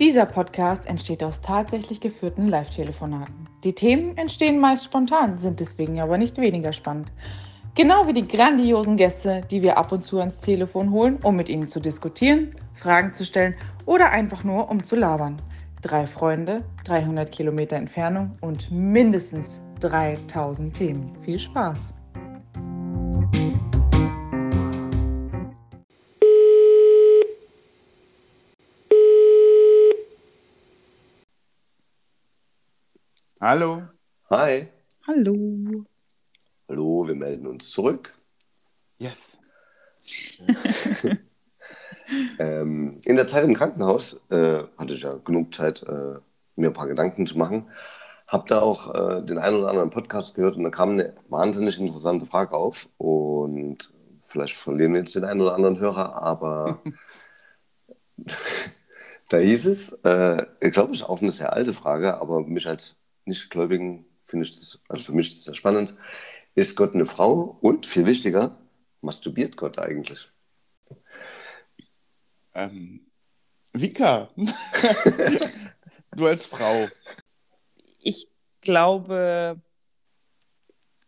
Dieser Podcast entsteht aus tatsächlich geführten Live-Telefonaten. Die Themen entstehen meist spontan, sind deswegen aber nicht weniger spannend. Genau wie die grandiosen Gäste, die wir ab und zu ans Telefon holen, um mit ihnen zu diskutieren, Fragen zu stellen oder einfach nur um zu labern. Drei Freunde, 300 Kilometer Entfernung und mindestens 3000 Themen. Viel Spaß! Hallo. Hi. Hallo. Hallo, wir melden uns zurück. Yes. ähm, in der Zeit im Krankenhaus äh, hatte ich ja genug Zeit, äh, mir ein paar Gedanken zu machen. Hab da auch äh, den einen oder anderen Podcast gehört und da kam eine wahnsinnig interessante Frage auf. Und vielleicht verlieren wir jetzt den einen oder anderen Hörer, aber da hieß es, äh, ich glaube, es ist auch eine sehr alte Frage, aber mich als Nichtgläubigen finde ich das, also für mich ist das sehr spannend. Ist Gott eine Frau? Und viel wichtiger, masturbiert Gott eigentlich? Ähm, Vika, du als Frau. Ich glaube,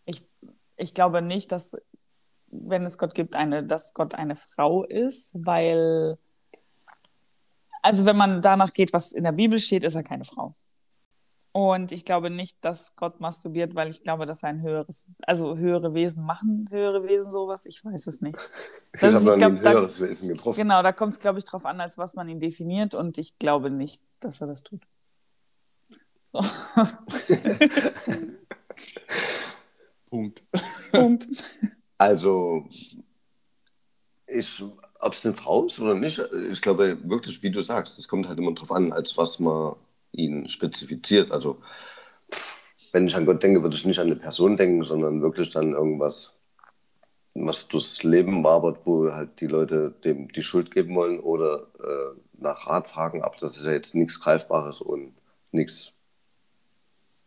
ich, ich glaube nicht, dass, wenn es Gott gibt, eine, dass Gott eine Frau ist, weil, also wenn man danach geht, was in der Bibel steht, ist er keine Frau. Und ich glaube nicht, dass Gott masturbiert, weil ich glaube, dass ein höheres, also höhere Wesen machen höhere Wesen sowas. Ich weiß es nicht. Das ich habe ein höheres da, Wesen getroffen. Genau, da kommt es, glaube ich, darauf an, als was man ihn definiert. Und ich glaube nicht, dass er das tut. So. Punkt. Punkt. Also, ob es eine Frau ist oder nicht, ich glaube wirklich, wie du sagst, es kommt halt immer darauf an, als was man ihn spezifiziert. Also wenn ich an Gott denke, würde ich nicht an eine Person denken, sondern wirklich dann irgendwas, was durchs Leben wabert, wo halt die Leute dem die Schuld geben wollen oder äh, nach Rat fragen. Aber das ist ja jetzt nichts Greifbares und nichts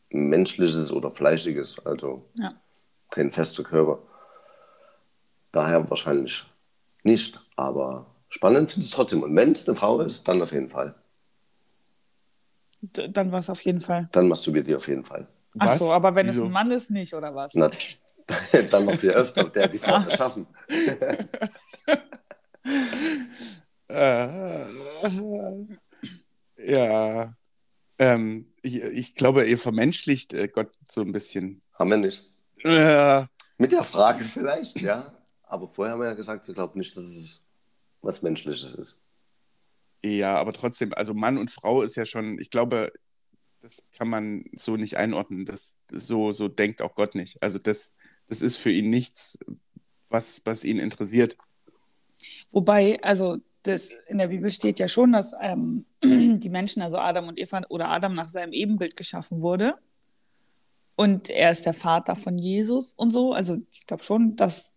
Menschliches oder Fleischiges, also ja. kein fester Körper. Daher wahrscheinlich nicht, aber spannend finde ich es trotzdem. Und wenn es eine Frau ist, dann auf jeden Fall dann war es auf jeden Fall. Dann masturbiert ihr auf jeden Fall. Ach so, aber wenn Wieso? es ein Mann ist, nicht, oder was? Na, dann noch viel öfter, der die Frau schaffen. äh, ja. Ähm, ich, ich, glaube, ihr vermenschlicht äh, Gott so ein bisschen. Haben wir nicht. Äh, Mit der Frage vielleicht, ja. Aber vorher haben wir ja gesagt, wir glauben nicht, dass es was Menschliches ist. Ja, aber trotzdem, also Mann und Frau ist ja schon, ich glaube, das kann man so nicht einordnen. Das, so, so denkt auch Gott nicht. Also das, das ist für ihn nichts, was, was ihn interessiert. Wobei, also das, in der Bibel steht ja schon, dass ähm, die Menschen, also Adam und Eva oder Adam nach seinem Ebenbild geschaffen wurde. Und er ist der Vater von Jesus und so. Also ich glaube schon, dass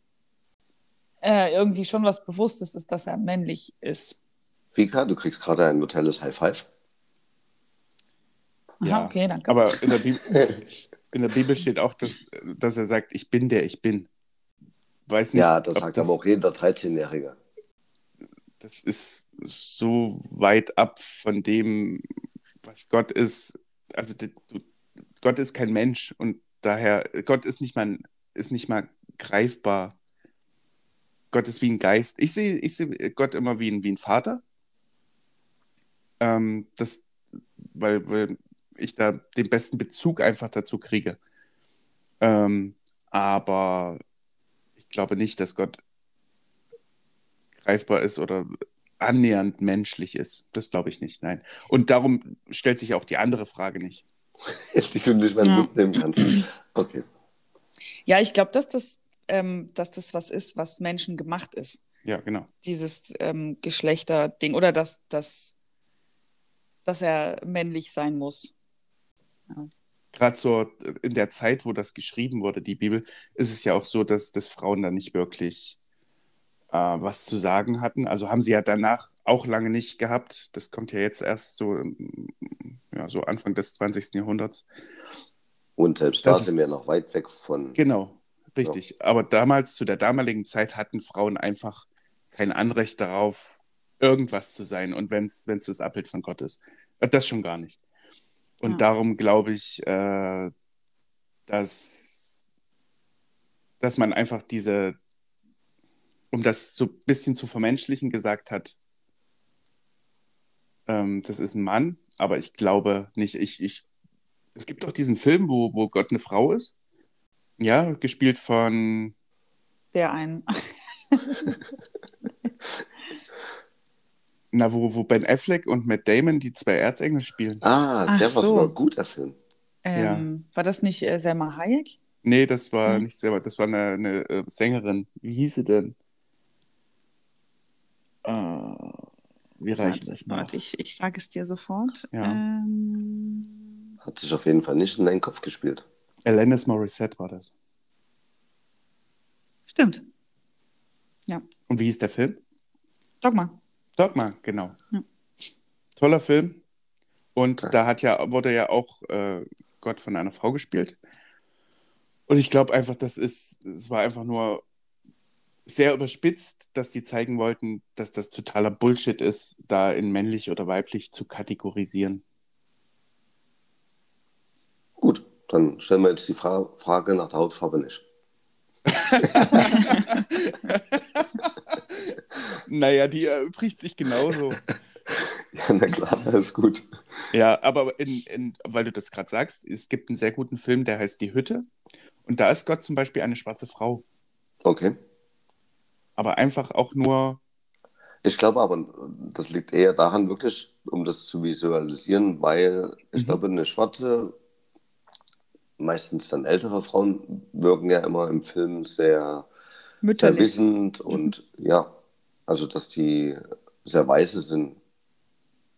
äh, irgendwie schon was Bewusstes ist, dass er männlich ist. Vika, du kriegst gerade ein virtuelles High Five. Ja, okay, danke. Aber in der, Bibel, in der Bibel steht auch, dass, dass er sagt, ich bin der ich bin. Weiß nicht, ja, das sagt das, aber auch jeder 13-Jährige. Das ist so weit ab von dem, was Gott ist. Also Gott ist kein Mensch und daher, Gott ist nicht mal, ist nicht mal greifbar. Gott ist wie ein Geist. Ich sehe ich seh Gott immer wie ein, wie ein Vater ähm, das, weil, weil ich da den besten Bezug einfach dazu kriege. Ähm, aber ich glaube nicht, dass Gott greifbar ist oder annähernd menschlich ist. Das glaube ich nicht, nein. Und darum stellt sich auch die andere Frage nicht. die du nicht mehr ja. mitnehmen kannst. Okay. Ja, ich glaube, dass das, ähm, dass das was ist, was Menschen gemacht ist. Ja, genau. Dieses ähm, Geschlechterding oder dass das dass er männlich sein muss. Ja. Gerade so in der Zeit, wo das geschrieben wurde, die Bibel, ist es ja auch so, dass, dass Frauen da nicht wirklich äh, was zu sagen hatten. Also haben sie ja danach auch lange nicht gehabt. Das kommt ja jetzt erst so, ja, so Anfang des 20. Jahrhunderts. Und selbst da sind wir noch weit weg von. Genau, richtig. Ja. Aber damals, zu der damaligen Zeit, hatten Frauen einfach kein Anrecht darauf, irgendwas zu sein und wenn es das Abbild von Gott ist. Äh, Das schon gar nicht. Und Ja. darum glaube ich, äh, dass, dass man einfach diese, um das so ein bisschen zu vermenschlichen, gesagt hat, ähm, das ist ein Mann, aber ich glaube nicht, ich, ich, es gibt doch diesen Film, wo, wo Gott eine Frau ist. Ja, gespielt von, Der ein. na, wo, wo Ben Affleck und Matt Damon die zwei Erzengel spielen. Ah, Ach der war so. sogar gut, der Film. Ähm, War das nicht äh, Selma Hayek? Nee, das war Hm. nicht selber, das war eine, eine äh, Sängerin. Wie hieß sie denn? Äh, wir reichen Warte, das nach. warte, ich, ich sage es dir sofort. Ja. Ähm, Hat sich auf jeden Fall nicht in den Kopf gespielt. Alanis Morissette war das. stimmt. Und wie hieß der Film? Dogma. Dogma, genau. Ja. Toller Film. Und Ja. da hat ja, wurde ja auch äh, Gott von einer Frau gespielt. Und ich glaube einfach, das ist, es war einfach nur sehr überspitzt, dass die zeigen wollten, dass das totaler Bullshit ist, da in männlich oder weiblich zu kategorisieren. Gut, dann stellen wir jetzt die Fra Frage nach der Hautfarbe nicht. Naja, die erübrigt sich genauso. Ja, na klar, alles gut. Ja, aber in, in, weil du das gerade sagst, es gibt einen sehr guten Film, der heißt Die Hütte. Und da ist Gott zum Beispiel eine schwarze Frau. Okay. Aber einfach auch nur, Ich glaube aber, das liegt eher daran, wirklich, um das zu visualisieren, weil ich Mhm. glaube, eine schwarze, meistens dann ältere Frauen wirken ja immer im Film sehr, sehr Mütterlich. wissend und ja, also dass die sehr weise sind.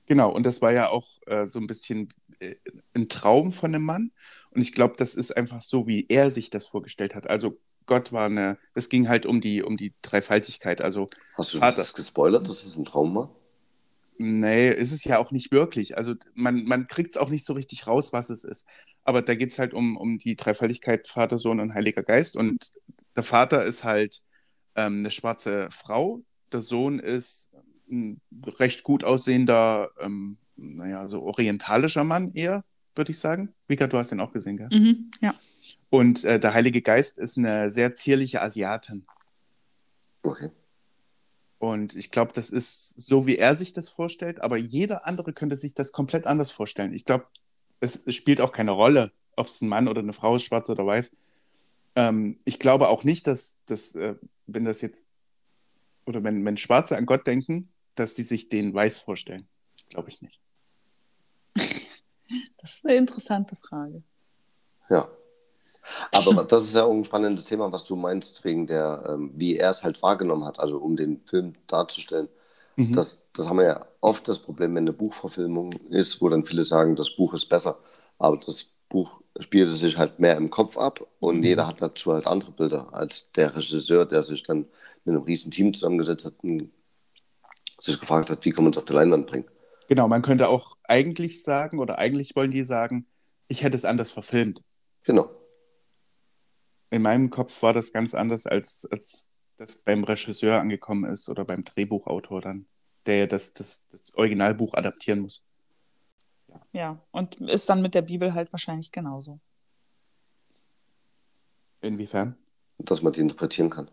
genau, und das war ja auch äh, so ein bisschen äh, ein Traum von einem Mann. Und ich glaube, das ist einfach so, wie er sich das vorgestellt hat. Also Gott war eine, es ging halt um die, um die Dreifaltigkeit. Also Hast du Vater. das gespoilert, dass es ein Traum war? Nee, ist es ja auch nicht wirklich. Also man, man kriegt es auch nicht so richtig raus, was es ist. Aber da geht es halt um, um die Dreifaltigkeit Vater, Sohn und Heiliger Geist. Und der Vater ist halt ähm, eine schwarze Frau. Der Sohn ist ein recht gut aussehender, ähm, naja, so orientalischer Mann eher, würde ich sagen. Vika, du hast den auch gesehen, gell? Mhm, ja. Und äh, der Heilige Geist ist eine sehr zierliche Asiatin. Okay. Und ich glaube, das ist so, wie er sich das vorstellt, aber jeder andere könnte sich das komplett anders vorstellen. Ich glaube, es, es spielt auch keine Rolle, ob es ein Mann oder eine Frau ist, schwarz oder weiß. Ähm, ich glaube auch nicht, dass, dass äh, wenn das jetzt, oder wenn, wenn Schwarze an Gott denken, dass die sich den weiß vorstellen. Glaube ich nicht. Das ist eine interessante Frage. Ja. Aber das ist ja auch ein spannendes Thema, was du meinst, wegen der, ähm, wie er es halt wahrgenommen hat, also um den Film darzustellen. Mhm. Das, das haben wir ja oft das Problem, wenn eine Buchverfilmung ist, wo dann viele sagen, das Buch ist besser. Aber das Buch spielte sich halt mehr im Kopf ab und Mhm. jeder hat dazu halt andere Bilder als der Regisseur, der sich dann mit einem riesen Team zusammengesetzt hat und sich gefragt hat, wie kann man es auf die Leinwand bringen. Genau, man könnte auch eigentlich sagen, oder eigentlich wollen die sagen, ich hätte es anders verfilmt. Genau. In meinem Kopf war das ganz anders, als, als das beim Regisseur angekommen ist oder beim Drehbuchautor dann, der ja das, das, das Originalbuch adaptieren muss. Ja, und ist dann mit der Bibel halt wahrscheinlich genauso. Inwiefern? Dass man die interpretieren kann.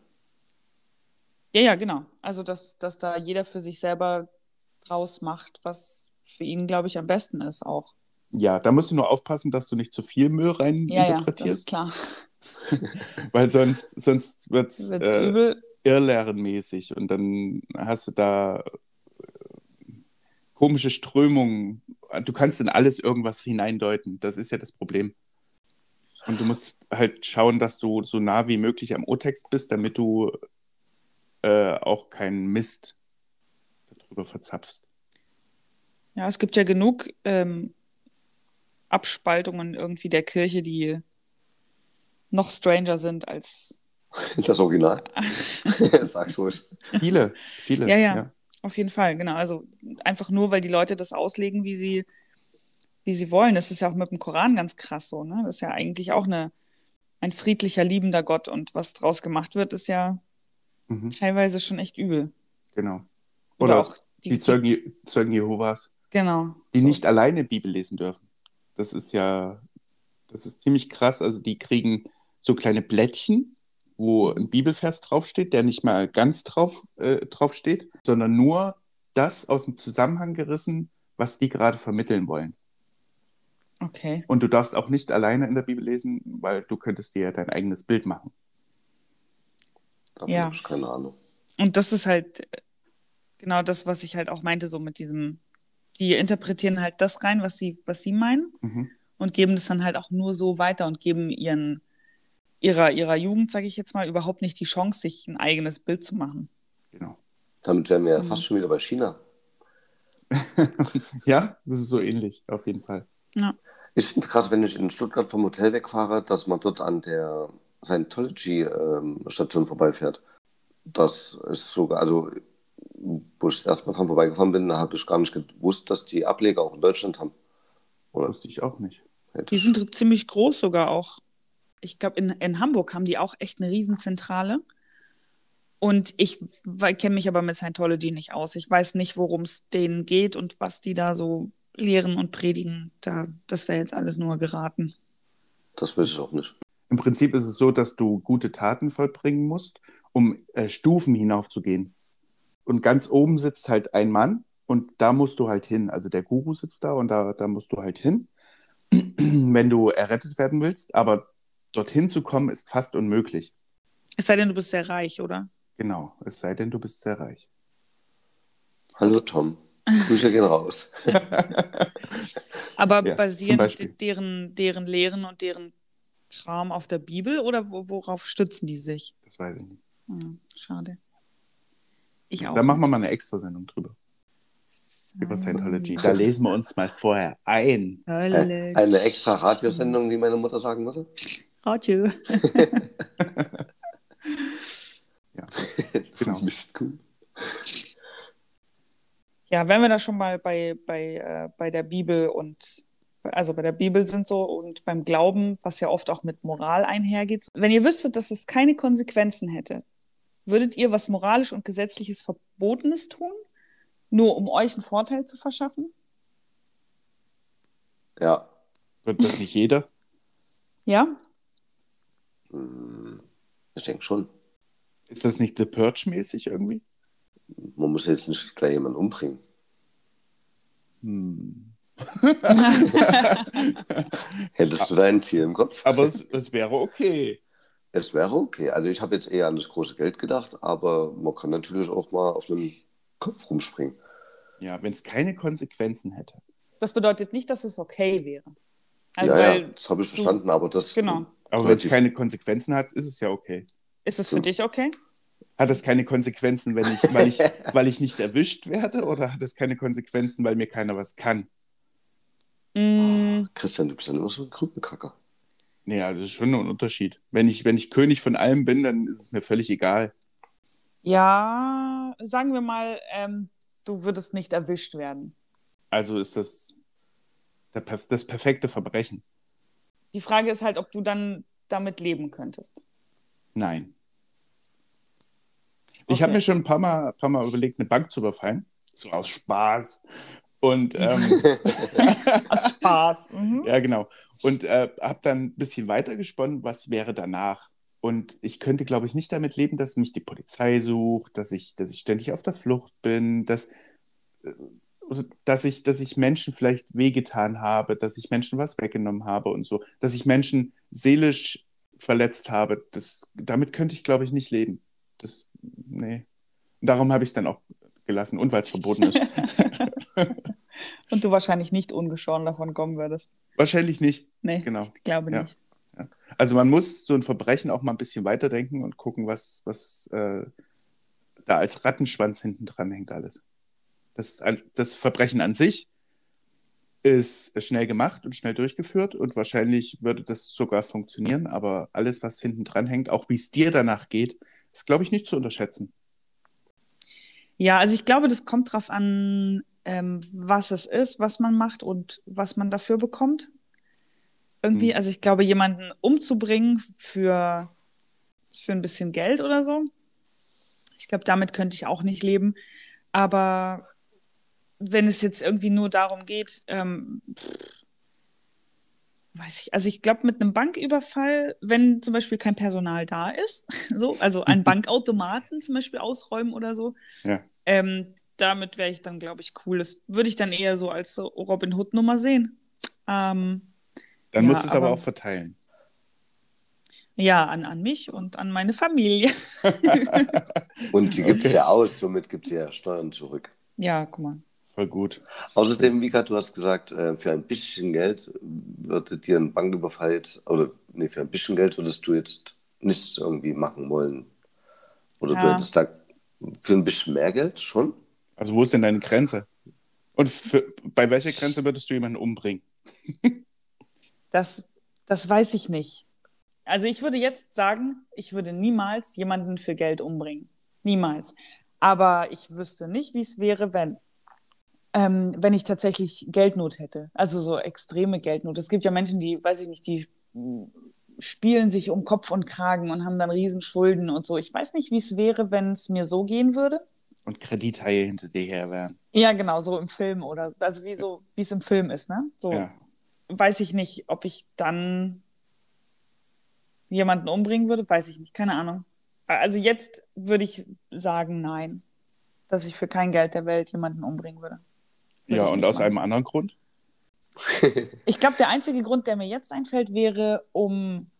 Ja, ja, genau. Also, dass, dass da jeder für sich selber draus macht, was für ihn, glaube ich, am besten ist auch. Ja, da musst du nur aufpassen, dass du nicht zu viel Müll rein Ja, ja, das ist interpretierst, klar. weil sonst, sonst wird es Wird's äh, übel. irrlehrenmäßig und dann hast du da äh, komische Strömungen. Du kannst in alles irgendwas hineindeuten. Das ist ja das Problem. Und du musst halt schauen, dass du so nah wie möglich am O-Text bist, damit du äh, auch keinen Mist darüber verzapfst. Ja, es gibt ja genug ähm, Abspaltungen irgendwie der Kirche, die noch stranger sind als. Das Original. Sag's ruhig. Viele, viele. Ja, ja. Auf jeden Fall, genau. Also einfach nur, weil die Leute das auslegen, wie sie, wie sie wollen. Das ist ja auch mit dem Koran ganz krass so, ne? Das ist ja eigentlich auch eine, ein friedlicher, liebender Gott. Und was draus gemacht wird, ist ja Mhm, teilweise schon echt übel. genau. Oder, Oder auch Die Zeugen, Je- Zeugen Jehovas, Genau. die So. nicht alleine Bibel lesen dürfen. Das ist ja, das ist ziemlich krass. Also die kriegen so kleine Blättchen, wo ein Bibelvers draufsteht, der nicht mal ganz drauf, äh, draufsteht, sondern nur das aus dem Zusammenhang gerissen, was die gerade vermitteln wollen. Okay. Und du darfst auch nicht alleine in der Bibel lesen, weil du könntest dir ja dein eigenes Bild machen. Davon Ja. habe ich keine Ahnung. Und das ist halt äh, genau das, was ich halt auch meinte, so mit diesem, die interpretieren halt das rein, was sie, was sie meinen Mhm. und geben das dann halt auch nur so weiter und geben ihren, ihrer, ihrer Jugend, sage ich jetzt mal, überhaupt nicht die Chance, sich ein eigenes Bild zu machen. Genau. Damit wären wir ja Mhm. fast schon wieder bei China. Ja, das ist so ähnlich, auf jeden Fall. Ja. Ich finde krass, wenn ich in Stuttgart vom Hotel wegfahre, dass man dort an der Scientology-Station vorbeifährt. Das ist sogar, also, wo ich das erste Mal dran vorbeigefahren bin, habe ich gar nicht gewusst, dass die Ableger auch in Deutschland haben. Oder Wusste ich auch nicht. hätte Die ich- sind ziemlich groß sogar auch. Ich glaube, in, in Hamburg haben die auch echt eine Riesenzentrale. Und ich kenne mich aber mit Scientology nicht aus. Ich weiß nicht, worum es denen geht und was die da so lehren und predigen. Da, das wäre jetzt alles nur geraten. das weiß ich auch nicht. Im Prinzip ist es so, dass du gute Taten vollbringen musst, um äh, Stufen hinaufzugehen. Und ganz oben sitzt halt ein Mann und da musst du halt hin. Also der Guru sitzt da und da, da musst du halt hin, wenn du errettet werden willst. Aber dorthin zu kommen ist fast unmöglich. Es sei denn, du bist sehr reich, oder? Genau, es sei denn, du bist sehr reich. Hallo Tom. Grüße gehen raus. Aber Ja, zum basieren Beispiel. de- deren, deren Lehren und deren Kram auf der Bibel oder wo, worauf stützen die sich? Das weiß ich nicht. Hm, schade. Ich auch. Da machen wir mal eine Extrasendung drüber. Über Scientology. Da lesen wir uns mal vorher ein. Äh, eine extra Radiosendung, wie meine Mutter sagen würde. Radio. Ja, genau. Mist, cool. Ja, wenn wir da schon mal bei, bei, äh, bei der Bibel und also bei der Bibel sind so und beim Glauben, was ja oft auch mit Moral einhergeht. Wenn ihr wüsstet, dass es keine Konsequenzen hätte, würdet ihr was moralisch und gesetzliches Verbotenes tun, nur um euch einen Vorteil zu verschaffen? Ja. Wird das nicht jeder? Ja? Hm, Ich denke schon. Ist das nicht The Purge-mäßig irgendwie? Man muss jetzt nicht gleich jemanden umbringen. Hm. Hättest du da ein Ziel im Kopf? Aber es, es wäre okay. Es wäre okay. Also ich habe jetzt eher an das große Geld gedacht, aber man kann natürlich auch mal auf einem Kopf rumspringen. Ja, wenn es keine Konsequenzen hätte. Das bedeutet nicht, dass es okay wäre. Also, ja, weil, ja, das habe ich verstanden, aber das Genau. Aber wenn es keine Konsequenzen hat, ist es ja okay. ist es für dich okay? Hat es keine Konsequenzen, wenn ich, weil, ich, weil ich nicht erwischt werde? Oder hat es keine Konsequenzen, weil mir keiner was kann? Mm, Christian, du bist ja immer so ein Krückenkacker. Nee, also das ist schon ein Unterschied. Wenn ich, wenn ich König von allem bin, dann ist es mir völlig egal. ja, sagen wir mal, ähm, du würdest nicht erwischt werden. Also ist das das perfekte Verbrechen. Die Frage ist halt, ob du dann damit leben könntest. Nein. Ich Okay. habe mir schon ein paar Mal, paar Mal überlegt, eine Bank zu überfallen. So aus Spaß. Und ähm, Aus Spaß. Mhm. ja, genau. Und äh, habe dann ein bisschen weiter gesponnen, was wäre danach. Und ich könnte, glaube ich, nicht damit leben, dass mich die Polizei sucht, dass ich, dass ich ständig auf der Flucht bin, dass, äh, dass, ich, dass ich Menschen vielleicht wehgetan habe, dass ich Menschen was weggenommen habe und so, dass ich Menschen seelisch verletzt habe. Das, damit könnte ich, glaube ich, nicht leben. Das, nee. Und darum habe ich es dann auch gelassen und weil es verboten ist. Und du wahrscheinlich nicht ungeschoren davon kommen würdest. Wahrscheinlich nicht. Nee, Genau. ich glaube Ja. nicht. Also man muss so ein Verbrechen auch mal ein bisschen weiterdenken und gucken, was, was äh, da als Rattenschwanz hinten dran hängt alles. Das, das Verbrechen an sich ist schnell gemacht und schnell durchgeführt und wahrscheinlich würde das sogar funktionieren, aber alles, was hinten dran hängt, auch wie es dir danach geht, ist, glaube ich, nicht zu unterschätzen. Ja, also ich glaube, das kommt drauf an, ähm, was es ist, was man macht und was man dafür bekommt. Irgendwie, Hm. also ich glaube, jemanden umzubringen für, für ein bisschen Geld oder so. Ich glaube, damit könnte ich auch nicht leben. Aber wenn es jetzt irgendwie nur darum geht, ähm, pff, weiß ich, also ich glaube, mit einem Banküberfall, wenn zum Beispiel kein Personal da ist, so, also einen Bankautomaten zum Beispiel ausräumen oder so, Ja. ähm, damit wäre ich dann, glaube ich, cool. Das würde ich dann eher so als so Robin Hood-Nummer sehen. Ähm, Dann Ja, musst du es aber aber- auch verteilen. ja, an, an mich und an meine Familie. Und sie gibt es ja aus, somit gibt sie ja Steuern zurück. ja, guck mal. Voll gut. Außerdem, Vika, du hast gesagt, äh, für ein bisschen Geld würde dir ein Banküberfall jetzt, oder nee, für ein bisschen Geld würdest du jetzt nichts irgendwie machen wollen. Oder du Ja. hättest da für ein bisschen mehr Geld schon? Also wo ist denn deine Grenze? Und für, bei welcher Grenze würdest du jemanden umbringen? Das, das weiß ich nicht. Also ich würde jetzt sagen, ich würde niemals jemanden für Geld umbringen. Niemals. Aber ich wüsste nicht, wie es wäre, wenn. Ähm, wenn ich tatsächlich Geldnot hätte. Also so extreme Geldnot. Es gibt ja Menschen, die, weiß ich nicht, die spielen sich um Kopf und Kragen und haben dann Riesenschulden und so. Ich weiß nicht, wie es wäre, wenn es mir so gehen würde. Und Kredithaie hinter dir her wären. Ja, genau, so im Film oder also wie so, wie es im Film ist, ne? So Ja. weiß ich nicht, ob ich dann jemanden umbringen würde, weiß ich nicht, keine Ahnung. Also jetzt würde ich sagen, nein, dass ich für kein Geld der Welt jemanden umbringen würde. Ja, und aus einem anderen Grund? Ich glaube, der einzige Grund, der mir jetzt einfällt, wäre, um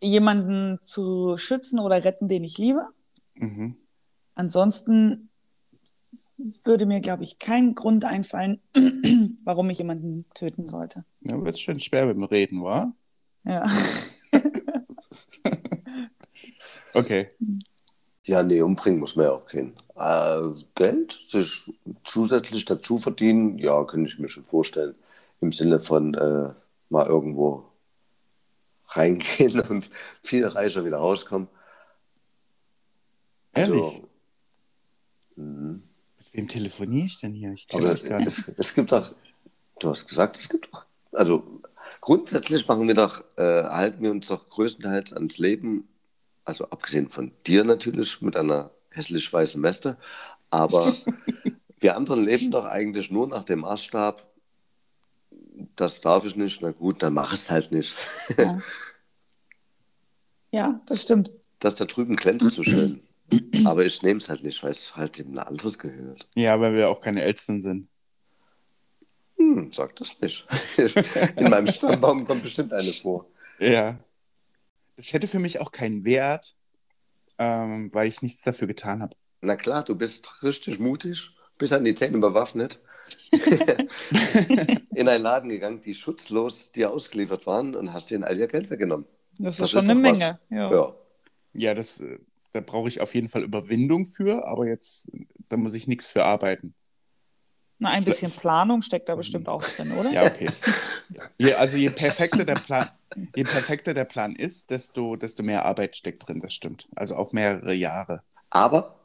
jemanden zu schützen oder retten, den ich liebe. Mhm. Ansonsten würde mir, glaube ich, kein Grund einfallen, warum ich jemanden töten sollte. Ja, wird schon schwer mit dem Reden, wa? Ja. Okay. Ja, nee, umbringen muss man ja auch keinen. Äh, Geld sich zusätzlich dazu verdienen, ja, kann ich mir schon vorstellen. Im Sinne von äh, mal irgendwo reingehen und viel reicher wieder rauskommen. Ehrlich? Also, mhm. Mit wem telefoniere ich denn hier? Ich aber gar nicht. es, es gibt doch, du hast gesagt, es gibt doch, also grundsätzlich machen wir doch, äh, halten wir uns doch größtenteils ans Leben, also abgesehen von dir natürlich mit einer hässlich weißen Weste, aber wir anderen leben doch eigentlich nur nach dem Maßstab, das darf ich nicht, na gut, dann mach es halt nicht. Ja. ja, das stimmt. Das da drüben glänzt so schön. Aber ich nehme es halt nicht, weil es halt dem ein anderes gehört. Ja, weil wir auch keine Eltern sind. Hm, sag das nicht. In meinem Stammbaum kommt bestimmt eine vor. Ja. Das hätte für mich auch keinen Wert, ähm, weil ich nichts dafür getan habe. Na klar, du bist richtig mutig, bist an die Zähne bewaffnet, in einen Laden gegangen, die schutzlos dir ausgeliefert waren und hast denen all ihr Geld weggenommen. Das ist Das schon ist eine. Menge. Ja. Ja. Ja, das, äh, da brauche ich auf jeden Fall Überwindung für, aber jetzt, da muss ich nichts für arbeiten. Na, ein bisschen Planung steckt da bestimmt auch drin, oder? Ja, okay. Je, also je perfekter der Plan, je perfekter der Plan ist, desto, desto mehr Arbeit steckt drin, das stimmt. Also auch mehrere Jahre. Aber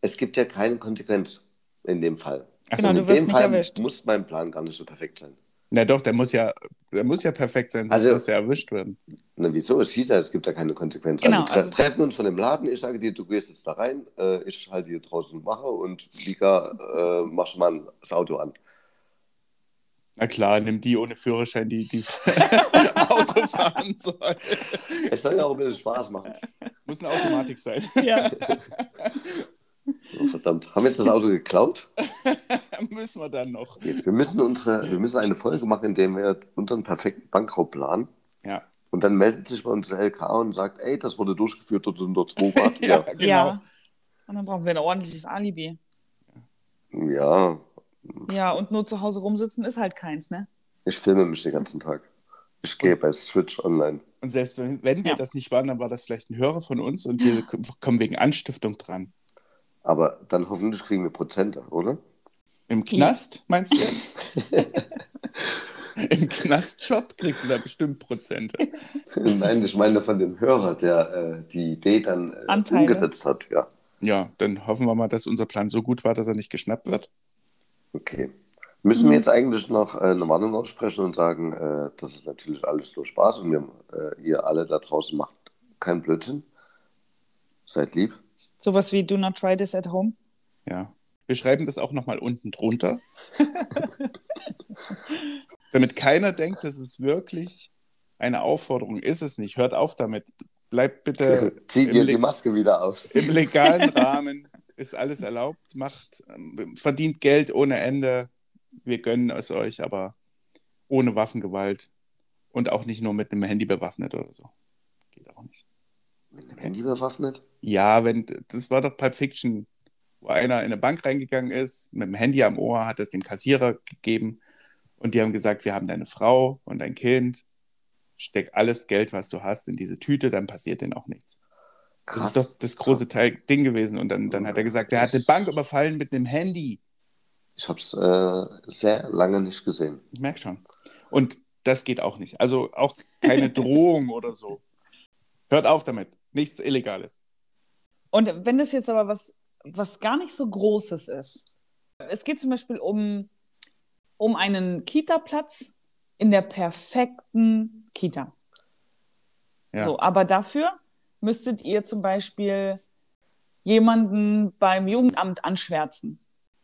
es gibt ja keine Konsequenz in dem Fall. Ach Genau, so, du in wirst dem nicht Fall erwischt. muss mein Plan gar nicht so perfekt sein. Na doch, der muss ja, der muss ja perfekt sein, sonst Also- muss er erwischt werden. Na, wieso? Es hieß ja, es gibt ja keine Konsequenz. Genau, also, tre also- treffen uns von dem Laden, ich sage dir, du gehst jetzt da rein, äh, ich halte hier draußen Wache und Vika, äh, mach schon mal das Auto an. Na klar, nimm die ohne Führerschein, die, die Auto fahren soll. Es soll ja auch ein bisschen Spaß machen. Muss eine Automatik sein. Ja. Oh, verdammt. Haben wir jetzt das Auto geklaut? Müssen wir dann noch. Wir müssen, unsere, wir müssen eine Folge machen, in der wir unseren perfekten Bankraub planen. Ja. Und dann meldet sich bei uns der LK und sagt, ey, das wurde durchgeführt dort und dort. Wo wart Ja, ihr? genau. ja. Und dann brauchen wir ein ordentliches Alibi. Ja, Ja, und nur zu Hause rumsitzen ist halt keins, ne? ich filme mich den ganzen Tag. Ich gehe bei Switch online. Und selbst wenn, wenn wir Ja. das nicht waren, dann war das vielleicht ein Hörer von uns und wir kommen wegen Anstiftung dran. Aber dann hoffentlich kriegen wir Prozente, oder? Im Knast, meinst du jetzt? Im Knastjob kriegst du da bestimmt Prozente. Nein, ich meine von dem Hörer, der äh, die Idee dann äh, umgesetzt hat. Ja, Ja, dann hoffen wir mal, dass unser Plan so gut war, dass er nicht geschnappt wird. Okay. Müssen wir jetzt eigentlich noch äh, eine Warnung aussprechen und sagen, äh, das ist natürlich alles nur Spaß und wir, äh, ihr alle da draußen macht keinen Blödsinn. Seid lieb. Sowas wie Do not try this at home. Ja. Wir schreiben das auch nochmal unten drunter. Damit keiner denkt, das ist wirklich eine Aufforderung. Ist es nicht. Hört auf damit. Bleibt bitte. Zieht ihr die Maske wieder auf. Im legalen Rahmen ist alles erlaubt. Macht, ähm, verdient Geld ohne Ende. Wir gönnen es euch, aber ohne Waffengewalt. Und auch nicht nur mit einem Handy bewaffnet oder so. Geht auch nicht. Mit einem Handy bewaffnet? Ja, wenn, das war doch Pulp Fiction, wo einer in eine Bank reingegangen ist, mit dem Handy am Ohr, hat es dem Kassierer gegeben und die haben gesagt, wir haben deine Frau und dein Kind, steck alles Geld, was du hast, in diese Tüte, dann passiert denen auch nichts. Krass. Das ist doch das große Teil, Ding gewesen. Und dann, dann hat er gesagt, er hat eine Bank überfallen mit einem Handy. Ich habe es äh, sehr lange nicht gesehen. Ich merke schon. Und das geht auch nicht. Also auch keine Drohung oder so. Hört auf damit. Nichts Illegales. Und wenn das jetzt aber was, was gar nicht so Großes ist. Es geht zum Beispiel um, um einen Kita-Platz in der perfekten Kita. Ja. So, aber dafür müsstet ihr zum Beispiel jemanden beim Jugendamt anschwärzen.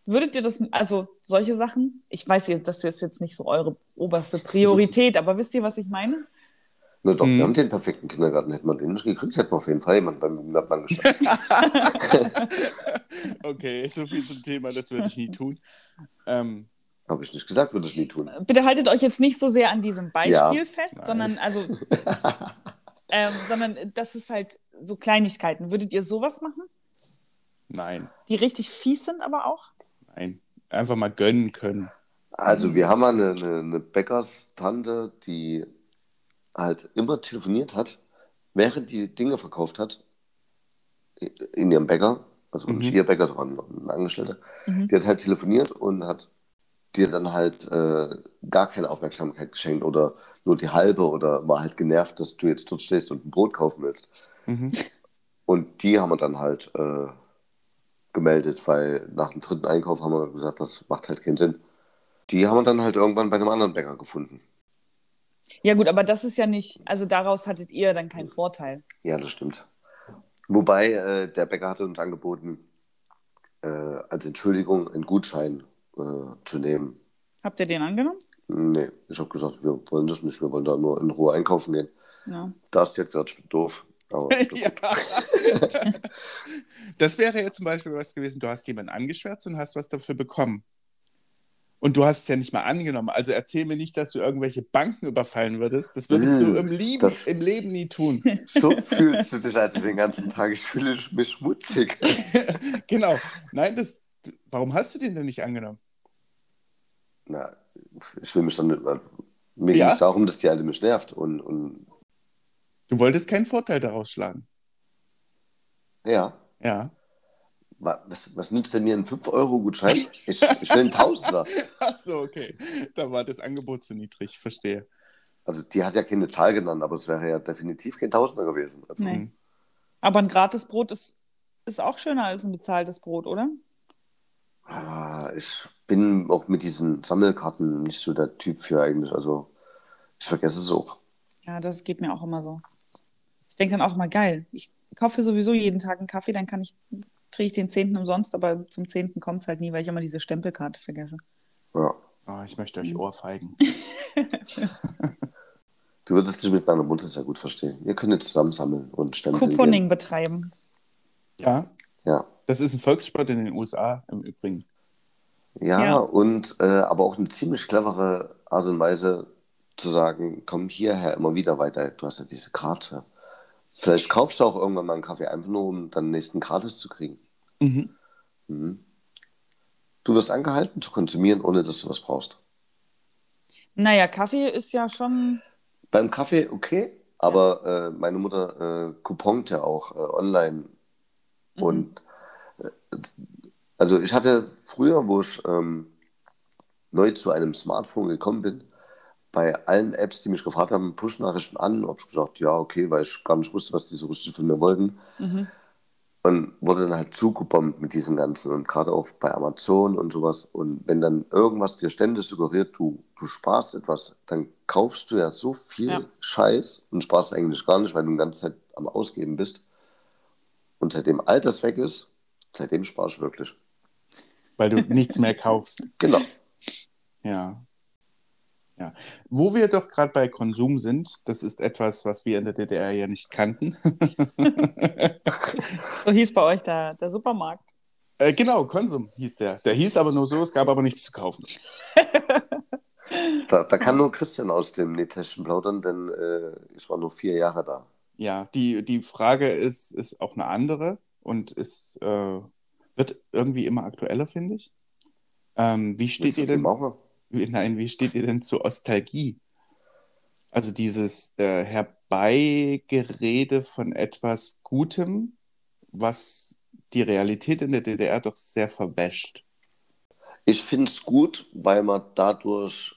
Würdet ihr das, also solche Sachen? Ich weiß, das ist jetzt nicht so eure oberste Priorität, aber wisst ihr, was ich meine? Na doch, hm. wir haben den perfekten Kindergarten. Hätten wir den nicht gekriegt, hätten wir auf jeden Fall jemanden beim Jugendamt geschafft. okay, so viel zum Thema, das würde ich nie tun. Ähm, Habe ich nicht gesagt, würde ich nie tun. Bitte haltet euch jetzt nicht so sehr an diesem Beispiel ja. fest, Nein. sondern also, ähm, sondern das ist halt so Kleinigkeiten. Würdet ihr sowas machen? Nein. Die richtig fies sind aber auch? Nein. Einfach mal gönnen können. Also wir haben mal eine, eine, eine Bäckerstante, die halt immer telefoniert hat, während die Dinge verkauft hat, in ihrem Bäcker, also mhm. nicht ihr Bäcker, sondern ein Angestellter, mhm. die hat halt telefoniert und hat dir dann halt äh, gar keine Aufmerksamkeit geschenkt oder nur die halbe oder war halt genervt, dass du jetzt dort stehst und ein Brot kaufen willst. Mhm. Und die haben wir dann halt äh, gemeldet, weil nach dem dritten Einkauf haben wir gesagt, das macht halt keinen Sinn. Die haben wir dann halt irgendwann bei einem anderen Bäcker gefunden. Ja, gut, aber das ist ja nicht, also daraus hattet ihr dann keinen Vorteil. Ja, das stimmt. Wobei äh, der Bäcker hatte uns angeboten, äh, als Entschuldigung einen Gutschein äh, zu nehmen. Habt ihr den angenommen? Nee, ich habe gesagt, wir wollen das nicht, wir wollen da nur in Ruhe einkaufen gehen. Ja. Da ist jetzt gerade doof. ja. das wäre ja zum Beispiel was gewesen, du hast jemanden angeschwärzt und hast was dafür bekommen. Und du hast es ja nicht mal angenommen. Also erzähl mir nicht, dass du irgendwelche Banken überfallen würdest. Das würdest mmh, du im Leben, das, im Leben nie tun. So fühlst du dich also den ganzen Tag. Ich fühle mich schmutzig. genau. Nein, das, warum hast du den denn nicht angenommen? Na, ich will mich dann nicht. Mir ja? ging es darum, dass die Alte mich nervt. Und, und du wolltest keinen Vorteil daraus schlagen. Ja. Ja. Was, was nützt denn mir ein 5-Euro-Gutschein? Ich, ich will einen Tausender. Ach so, okay. Da war das Angebot zu niedrig, verstehe. Also die hat ja keine Zahl genannt, aber es wäre ja definitiv kein Tausender gewesen. Also, nee. Hm. Aber ein Gratisbrot ist, ist auch schöner als ein bezahltes Brot, oder? Ah, ich bin auch mit diesen Sammelkarten nicht so der Typ für eigentlich. Also ich vergesse es auch. Ja, das geht mir auch immer so. Ich denke dann auch immer, geil, ich kaufe sowieso jeden Tag einen Kaffee, dann kann ich kriege ich den Zehnten umsonst, aber zum Zehnten kommt es halt nie, weil ich immer diese Stempelkarte vergesse. Ja. Oh, ich möchte euch mhm. ohrfeigen. du würdest dich mit meiner Mutter sehr gut verstehen. Wir können zusammen sammeln und Stempel. Couponing betreiben. Ja. Ja. Das ist ein Volkssport in den USA im Übrigen. Ja, ja. und äh, aber auch eine ziemlich clevere Art und Weise zu sagen, komm hierher immer wieder weiter. Du hast ja diese Karte. Vielleicht kaufst du auch irgendwann mal einen Kaffee, einfach nur, um dann den nächsten gratis zu kriegen. Mhm. Mhm. Du wirst angehalten zu konsumieren, ohne dass du was brauchst. Naja, Kaffee ist ja schon. Beim Kaffee okay, aber ja. äh, meine Mutter äh, couponte ja auch äh, online. Mhm. Und äh, also ich hatte früher, wo ich ähm, neu zu einem Smartphone gekommen bin, bei allen Apps, die mich gefragt haben, Push-Nachrichten an, habe ich gesagt, ja, okay, weil ich gar nicht wusste, was die so richtig von mir wollten. Mhm. Und wurde dann halt zugebombt mit diesen ganzen und gerade auch bei Amazon und sowas. Und wenn dann irgendwas dir ständig suggeriert, du, du sparst etwas, dann kaufst du ja so viel ja. Scheiß und sparst eigentlich gar nicht, weil du die ganze Zeit am Ausgeben bist. Und seitdem all das weg ist, seitdem spare ich wirklich. Weil du nichts mehr kaufst. Genau. Ja. Ja. Wo wir doch gerade bei Konsum sind, das ist etwas, was wir in der DDR ja nicht kannten. so hieß bei euch der, der Supermarkt. Äh, genau, Konsum hieß der. Der hieß aber nur so, es gab aber nichts zu kaufen. da, da, kann nur Christian aus dem Nähtäschchen plaudern, denn äh, ich war nur vier Jahre da. Ja, die, die Frage ist, ist auch eine andere und ist, äh, wird irgendwie immer aktueller, finde ich. Ähm, wie steht ihr denn? Auch Nein, wie steht ihr denn zur Ostalgie? Also dieses äh, Herbeigerede von etwas Gutem, was die Realität in der DDR doch sehr verwäscht. Ich finde es gut, weil man dadurch,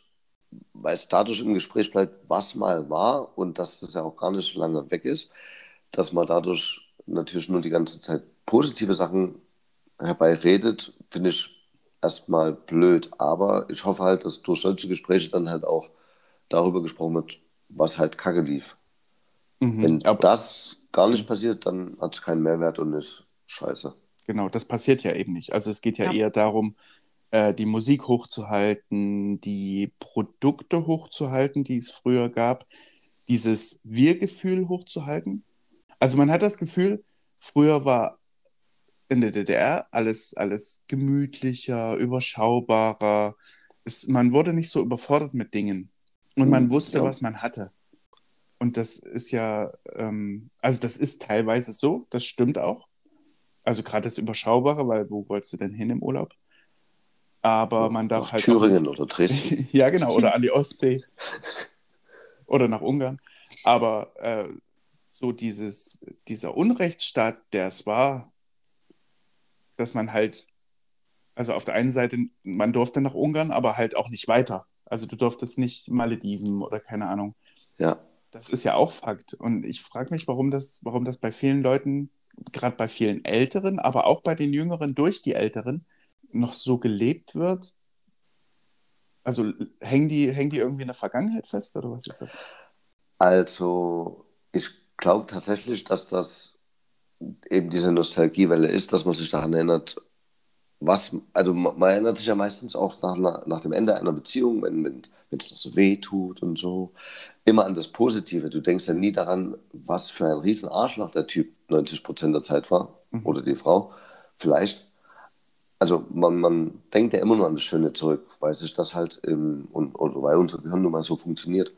weil es dadurch im Gespräch bleibt, was mal war und dass das ja auch gar nicht so lange weg ist, dass man dadurch natürlich nur die ganze Zeit positive Sachen herbeiredet, finde ich erstmal blöd. Aber ich hoffe halt, dass durch solche Gespräche dann halt auch darüber gesprochen wird, was halt kacke lief. Mhm, Wenn das gar nicht passiert, dann hat es keinen Mehrwert und ist scheiße. Genau, das passiert ja eben nicht. Also es geht ja, ja. eher darum, äh, die Musik hochzuhalten, die Produkte hochzuhalten, die es früher gab, dieses Wir-Gefühl hochzuhalten. Also man hat das Gefühl, früher war in der DDR alles, alles gemütlicher, überschaubarer. Es, man wurde nicht so überfordert mit Dingen. Und man hm, wusste, ja. was man hatte. Und das ist ja, ähm, also das ist teilweise so, das stimmt auch. Also gerade das Überschaubare, weil wo wolltest du denn hin im Urlaub? Aber man darf nach halt. Thüringen auch, oder Dresden. ja, genau, oder an die Ostsee. oder nach Ungarn. Aber äh, so dieses, dieser Unrechtsstaat, der es war, dass man halt, also auf der einen Seite, man durfte nach Ungarn, aber halt auch nicht weiter. Also du durftest nicht Malediven oder keine Ahnung. Ja. Das ist ja auch Fakt. Und ich frage mich, warum das, warum das bei vielen Leuten, gerade bei vielen Älteren, aber auch bei den Jüngeren durch die Älteren, noch so gelebt wird. Also hängen die, hängen die irgendwie in der Vergangenheit fest oder was ist das? Also, ich glaube tatsächlich, dass das eben diese Nostalgiewelle ist, dass man sich daran erinnert, was, also man, man erinnert sich ja meistens auch nach, nach dem Ende einer Beziehung, wenn wenn es noch so weh tut und so, immer an das Positive. Du denkst ja nie daran, was für ein riesen Arschloch der Typ 90 Prozent der Zeit war mhm. oder die Frau. Vielleicht. Also man, man denkt ja immer nur an das Schöne zurück, weil sich das halt im, und, und weil unser Gehirn nun mal so funktioniert.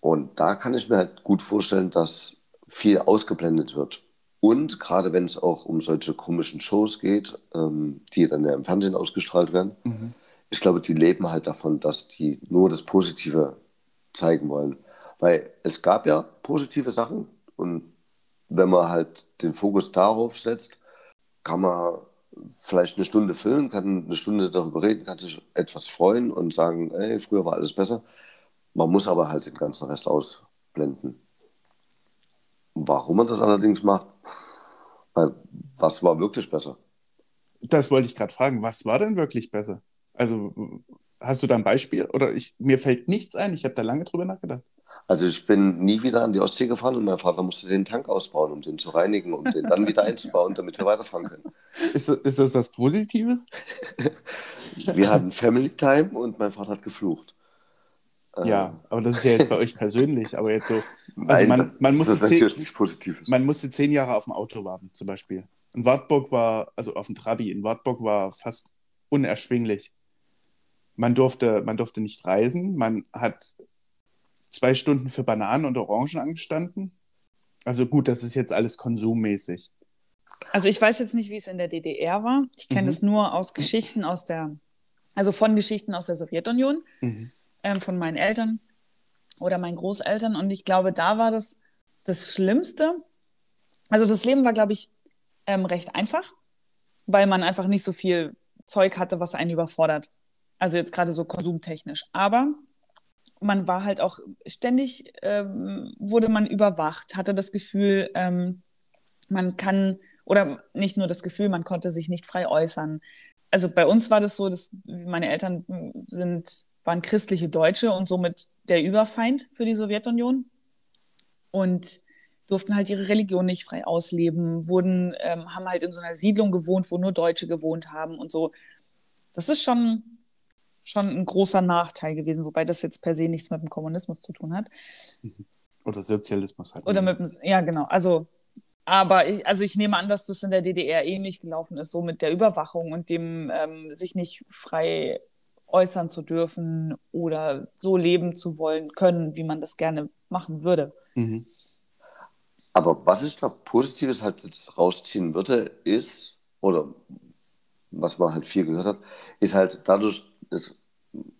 Und da kann ich mir halt gut vorstellen, dass viel ausgeblendet wird. Und gerade wenn es auch um solche komischen Shows geht, ähm, die dann ja im Fernsehen ausgestrahlt werden, mhm. ich glaube, die leben halt davon, dass die nur das Positive zeigen wollen. Weil es gab ja positive Sachen und wenn man halt den Fokus darauf setzt, kann man vielleicht eine Stunde filmen, kann eine Stunde darüber reden, kann sich etwas freuen und sagen, ey, früher war alles besser. Man muss aber halt den ganzen Rest ausblenden. Warum man das allerdings macht, weil was war wirklich besser? Das wollte ich gerade fragen. Was war denn wirklich besser? Also hast du da ein Beispiel? Oder ich, mir fällt nichts ein. Ich habe da lange drüber nachgedacht. Also ich bin nie wieder an die Ostsee gefahren und mein Vater musste den Tank ausbauen, um den zu reinigen, um den dann wieder einzubauen, damit wir weiterfahren können. Ist, ist das was Positives? wir hatten Family Time und mein Vater hat geflucht. Ja, ähm. aber das ist ja jetzt bei euch persönlich, aber jetzt so. Also Nein, man, man musste das ist zehn, Positives. Man musste zehn Jahre auf dem Auto warten, zum Beispiel. In Wartburg war, also auf dem Trabi, in Wartburg war fast unerschwinglich. Man durfte, man durfte nicht reisen, man hat zwei Stunden für Bananen und Orangen angestanden. Also gut, das ist jetzt alles konsummäßig. Also ich weiß jetzt nicht, wie es in der DDR war. Ich kenne mhm. es nur aus Geschichten aus der, also von Geschichten aus der Sowjetunion. Mhm ähm, von meinen Eltern oder meinen Großeltern. Und ich glaube, da war das das Schlimmste. Also das Leben war, glaube ich, ähm, recht einfach, weil man einfach nicht so viel Zeug hatte, was einen überfordert. Also jetzt gerade so konsumtechnisch. Aber man war halt auch ständig, ähm, wurde man überwacht, hatte das Gefühl, ähm, man kann, oder nicht nur das Gefühl, man konnte sich nicht frei äußern. Also bei uns war das so, dass meine Eltern sind waren christliche Deutsche und somit der Überfeind für die Sowjetunion. Und durften halt ihre Religion nicht frei ausleben, wurden, ähm, haben halt in so einer Siedlung gewohnt, wo nur Deutsche gewohnt haben und so. Das ist schon, schon ein großer Nachteil gewesen, wobei das jetzt per se nichts mit dem Kommunismus zu tun hat. Oder Sozialismus halt. Oder mit dem, ja, genau. Also, aber ich, also ich nehme an, dass das in der DDR ähnlich gelaufen ist, so mit der Überwachung und dem ähm, sich nicht frei äußern zu dürfen oder so leben zu wollen können, wie man das gerne machen würde. Mhm. Aber was ich da Positives halt jetzt rausziehen würde, ist, oder was man halt viel gehört hat, ist halt dadurch, das,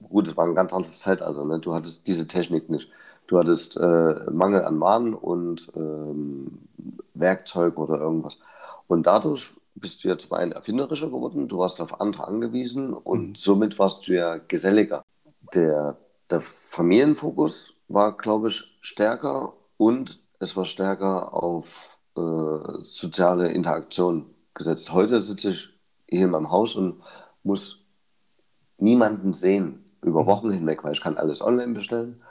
gut, es war ein ganz anderes Zeitalter, ne? du hattest diese Technik nicht. Du hattest äh, Mangel an Mahnen und ähm, Werkzeugen oder irgendwas. Und dadurch bist du jetzt ein erfinderischer geworden, du warst auf andere angewiesen und mhm. somit warst du ja geselliger. Der, der Familienfokus war, glaube ich, stärker und es war stärker auf äh, soziale Interaktion gesetzt. Heute sitze ich hier in meinem Haus und muss niemanden sehen über mhm. Wochen hinweg, weil ich kann alles online bestellen.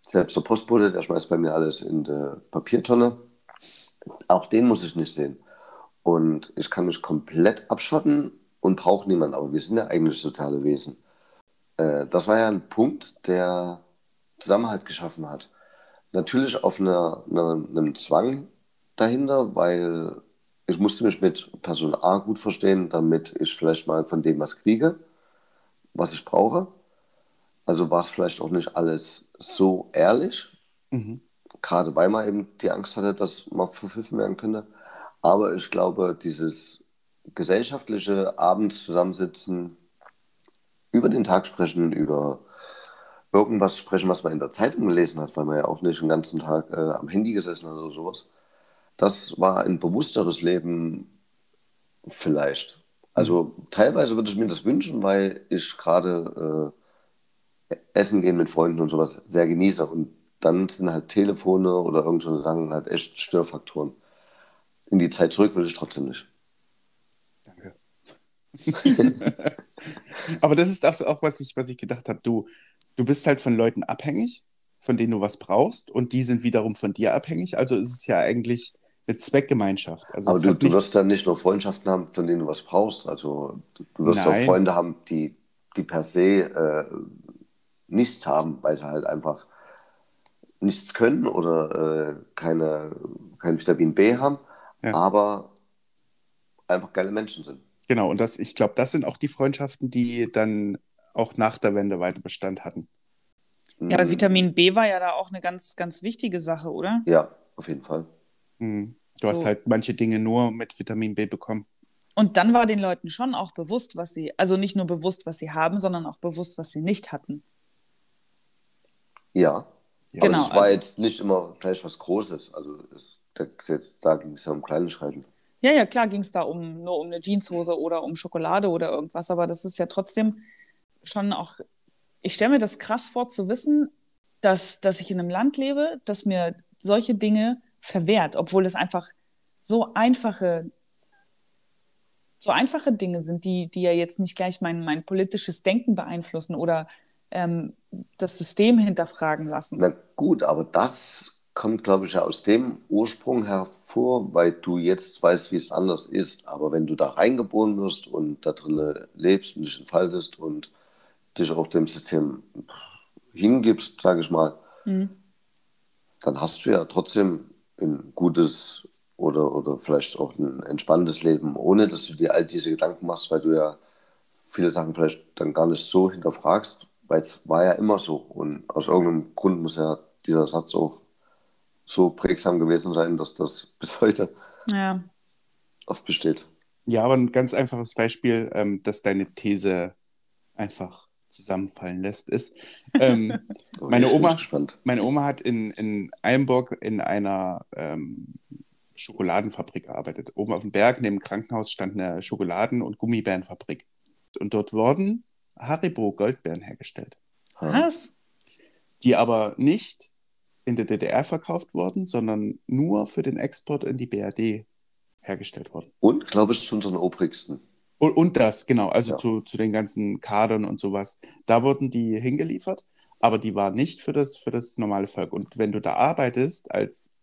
Selbst der Postbote, der schmeißt bei mir alles in die Papiertonne. Auch den muss ich nicht sehen. Und ich kann mich komplett abschotten und brauche niemanden. Aber wir sind ja eigentlich soziale Wesen. Äh, das war ja ein Punkt, der Zusammenhalt geschaffen hat. Natürlich auf einer, einer, einem Zwang dahinter, weil ich musste mich mit Person A gut verstehen, damit ich vielleicht mal von dem was kriege, was ich brauche. Also war es vielleicht auch nicht alles so ehrlich, mhm. gerade weil man eben die Angst hatte, dass man verpfiffen werden könnte. Aber ich glaube, dieses gesellschaftliche Abends zusammensitzen, über den Tag sprechen, über irgendwas sprechen, was man in der Zeitung gelesen hat, weil man ja auch nicht den ganzen Tag äh, am Handy gesessen hat oder sowas. Das war ein bewussteres Leben vielleicht. Also teilweise würde ich mir das wünschen, weil ich gerade äh, Essen gehen mit Freunden und sowas sehr genieße. Und dann sind halt Telefone oder irgendwelche Sachen halt echt Störfaktoren. In die Zeit zurück will ich trotzdem nicht. Danke. Aber das ist das auch, was ich, was ich gedacht habe. Du, du bist halt von Leuten abhängig, von denen du was brauchst, und die sind wiederum von dir abhängig. Also ist es ja eigentlich eine Zweckgemeinschaft. Also Aber du, du wirst dann nicht nur Freundschaften haben, von denen du was brauchst. Also du wirst Nein. auch Freunde haben, die, die per se äh, nichts haben, weil sie halt einfach nichts können oder äh, keine, kein Vitamin B haben, ja. aber einfach geile Menschen sind. Genau, und das, ich glaube, das sind auch die Freundschaften, die dann auch nach der Wende weiter Bestand hatten. Ja, aber Vitamin B war ja da auch eine ganz, ganz wichtige Sache, oder? Ja, auf jeden Fall. Mhm. Du so. hast halt manche Dinge nur mit Vitamin B bekommen. Und dann war den Leuten schon auch bewusst, was sie, also nicht nur bewusst, was sie haben, sondern auch bewusst, was sie nicht hatten. Ja. Ja. Genau. Es war also, jetzt nicht immer gleich was Großes. Also es, da ging es ja um Kleinigkeiten. Ja, ja, klar ging es da um nur um eine Jeanshose oder um Schokolade oder irgendwas, aber das ist ja trotzdem schon auch, ich stelle mir das krass vor zu wissen, dass, dass ich in einem Land lebe, das mir solche Dinge verwehrt, obwohl es einfach so einfache, so einfache Dinge sind, die, die ja jetzt nicht gleich mein, mein politisches Denken beeinflussen oder ähm, das System hinterfragen lassen. Na gut, aber das kommt, glaube ich, aus dem Ursprung hervor, weil du jetzt weißt, wie es anders ist. Aber wenn du da reingeboren wirst und da drin lebst und dich entfaltest und dich auch dem System hingibst, sage ich mal, mhm. dann hast du ja trotzdem ein gutes oder, oder vielleicht auch ein entspanntes Leben, ohne dass du dir all diese Gedanken machst, weil du ja viele Sachen vielleicht dann gar nicht so hinterfragst, weil es war ja immer so. Und aus irgendeinem Grund muss ja dieser Satz auch so prägsam gewesen sein, dass das bis heute ja. oft besteht. Ja, aber ein ganz einfaches Beispiel, ähm, dass deine These einfach zusammenfallen lässt, ist, ähm, oh, meine, Oma, meine Oma hat in, in Eilenburg in einer ähm, Schokoladenfabrik gearbeitet. Oben auf dem Berg neben dem Krankenhaus stand eine Schokoladen- und Gummibärenfabrik. Und dort wurden Haribo Goldbeeren hergestellt. Was? Die aber nicht in der DDR verkauft wurden, sondern nur für den Export in die BRD hergestellt wurden. Und, glaube ich, zu unseren obrigsten. Und, und das, genau, also ja. zu, zu den ganzen Kadern und sowas. Da wurden die hingeliefert, aber die waren nicht für das, für das normale Volk. Und wenn du da arbeitest als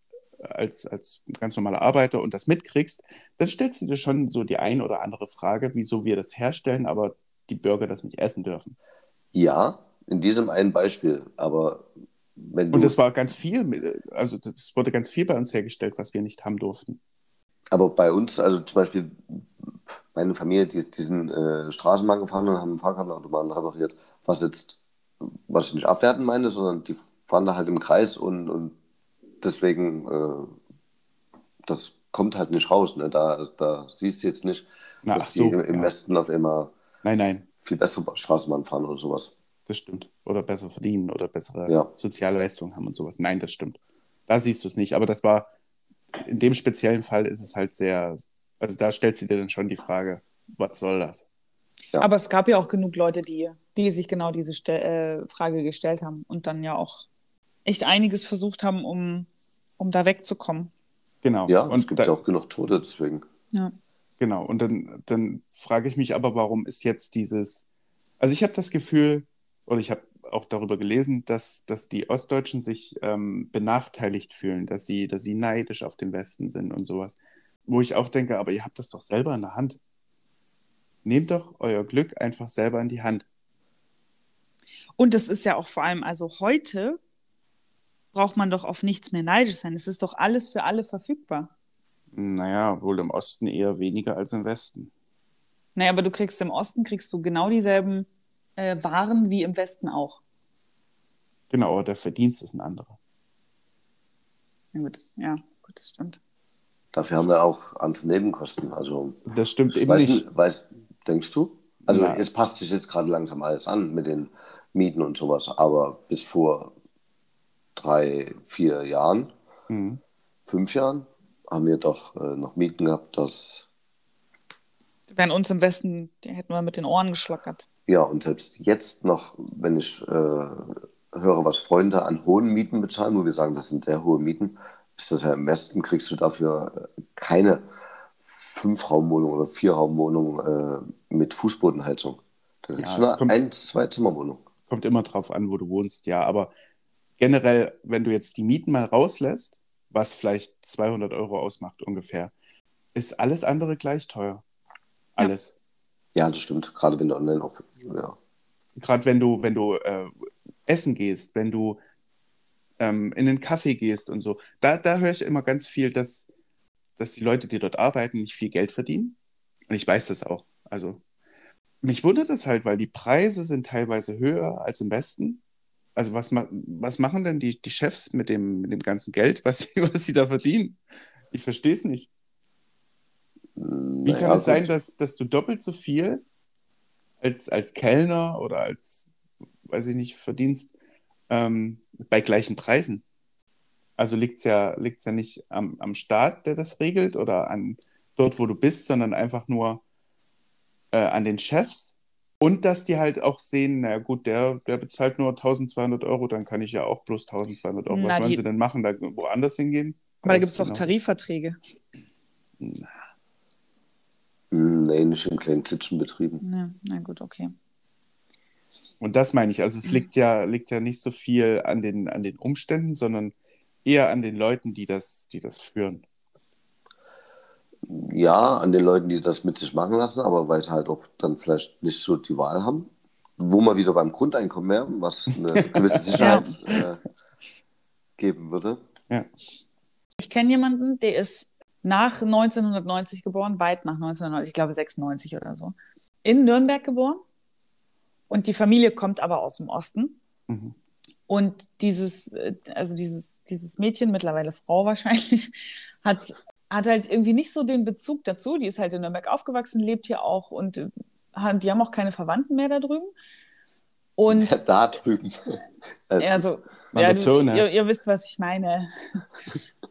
als, als ganz normaler Arbeiter und das mitkriegst, dann stellst du dir schon so die ein oder andere Frage, wieso wir das herstellen, aber die Bürger das nicht essen dürfen. Ja, in diesem einen Beispiel, aber wenn du. Und das war ganz viel, also das wurde ganz viel bei uns hergestellt, was wir nicht haben durften. Aber bei uns, also zum Beispiel meine Familie, die, die sind äh, Straßenbahn gefahren und haben einen Fahrkartenautomaten repariert, was jetzt, was ich nicht abwerten meine, sondern die fahren da halt im Kreis und, und deswegen, äh, das kommt halt nicht raus. Ne? Da, da siehst du jetzt nicht, Na, dass so, die im ja. Westen auf immer Nein, nein, viel bessere Straßenbahn fahren oder sowas. das stimmt. Oder besser verdienen oder bessere Ja. soziale Leistungen haben und sowas. Nein, das stimmt. Da siehst du es nicht. Aber das war, in dem speziellen Fall ist es halt sehr, also da stellst du dir dann schon die Frage, was soll das? Ja. Aber es gab ja auch genug Leute, die, die sich genau diese Ste äh, Frage gestellt haben und dann ja auch echt einiges versucht haben, um, um da wegzukommen. Genau. Ja, und es gibt da, ja auch genug Tote, deswegen. Ja. Genau, und dann, dann frage ich mich aber, warum ist jetzt dieses, also ich habe das Gefühl, oder ich habe auch darüber gelesen, dass, dass die Ostdeutschen sich ähm, benachteiligt fühlen, dass sie, dass sie neidisch auf den Westen sind und sowas. Wo ich auch denke, aber ihr habt das doch selber in der Hand. Nehmt doch euer Glück einfach selber in die Hand. Und das ist ja auch vor allem, also heute braucht man doch auf nichts mehr neidisch sein. Es ist doch alles für alle verfügbar. Naja, wohl im Osten eher weniger als im Westen. Naja, aber du kriegst im Osten, kriegst du genau dieselben äh, Waren wie im Westen auch. Genau, aber der Verdienst ist ein anderer. Ja, gut, das, ja, gut, das stimmt. Dafür haben wir auch andere Nebenkosten. Also, Das stimmt eben weiß, nicht. weiß, denkst du? Also, Na. es passt sich jetzt gerade langsam alles an mit den Mieten und sowas. Aber bis vor drei, vier Jahren, Mhm. fünf Jahren, haben wir doch äh, noch Mieten gehabt, dass, Wären uns im Westen, die hätten wir mit den Ohren geschlockert. ja, und selbst jetzt noch, wenn ich äh, höre, was Freunde an hohen Mieten bezahlen, wo wir sagen, das sind sehr hohe Mieten, ist das ja im Westen, kriegst du dafür äh, keine Fünfraumwohnung oder Vierraumwohnung äh, mit Fußbodenheizung. Da kriegst Ja, du eine kommt- Ein-, Zwei-Zimmerwohnung. Kommt immer drauf an, wo du wohnst, ja. Aber generell, wenn du jetzt die Mieten mal rauslässt, was vielleicht 200 Euro ausmacht ungefähr, ist alles andere gleich teuer. Alles. Ja, das stimmt. Gerade wenn du online auch, ja. Gerade wenn du, wenn du äh, essen gehst, wenn du ähm, in den Kaffee gehst und so, da, da höre ich immer ganz viel, dass, dass die Leute, die dort arbeiten, nicht viel Geld verdienen. Und ich weiß das auch. Also mich wundert das halt, weil die Preise sind teilweise höher als im Westen. Also was, ma was machen denn die, die Chefs mit dem, mit dem ganzen Geld, was sie, was sie da verdienen? Ich verstehe es nicht. Wie Naja, kann es sein, gut. dass, dass du doppelt so viel als, als Kellner oder als, weiß ich nicht, verdienst ähm, bei gleichen Preisen? Also liegt es ja, liegt's ja nicht am, am Staat, der das regelt oder an dort, wo du bist, sondern einfach nur äh, an den Chefs. Und dass die halt auch sehen, na gut, der, der bezahlt nur 1200 Euro, dann kann ich ja auch bloß 1200 Euro. Was Na, wollen die- sie denn machen? Da woanders hingehen? Aber da gibt es doch genau. Tarifverträge. Hm, Nee, nicht in kleinen Klitschenbetrieben. Ja, na gut, okay. Und das meine ich. Also es liegt ja, liegt ja nicht so viel an den, an den Umständen, sondern eher an den Leuten, die das, die das führen. Ja, an den Leuten, die das mit sich machen lassen, aber weil sie halt auch dann vielleicht nicht so die Wahl haben. Wo man wieder beim Grundeinkommen wäre, was eine gewisse Sicherheit äh, geben würde. Ja. Ich kenne jemanden, der ist nach 1990 geboren, weit nach 1990, ich glaube 96 oder so, in Nürnberg geboren. Und die Familie kommt aber aus dem Osten. Mhm. Und dieses, äh, also dieses, dieses Mädchen, mittlerweile Frau wahrscheinlich, hat, hat halt irgendwie nicht so den Bezug dazu. Die ist halt in Nürnberg aufgewachsen, lebt hier auch und äh, haben- die haben auch keine Verwandten mehr da drüben. Und Da drüben. Also, also, ja, wird du, so, ne? ihr, ihr wisst, was ich meine.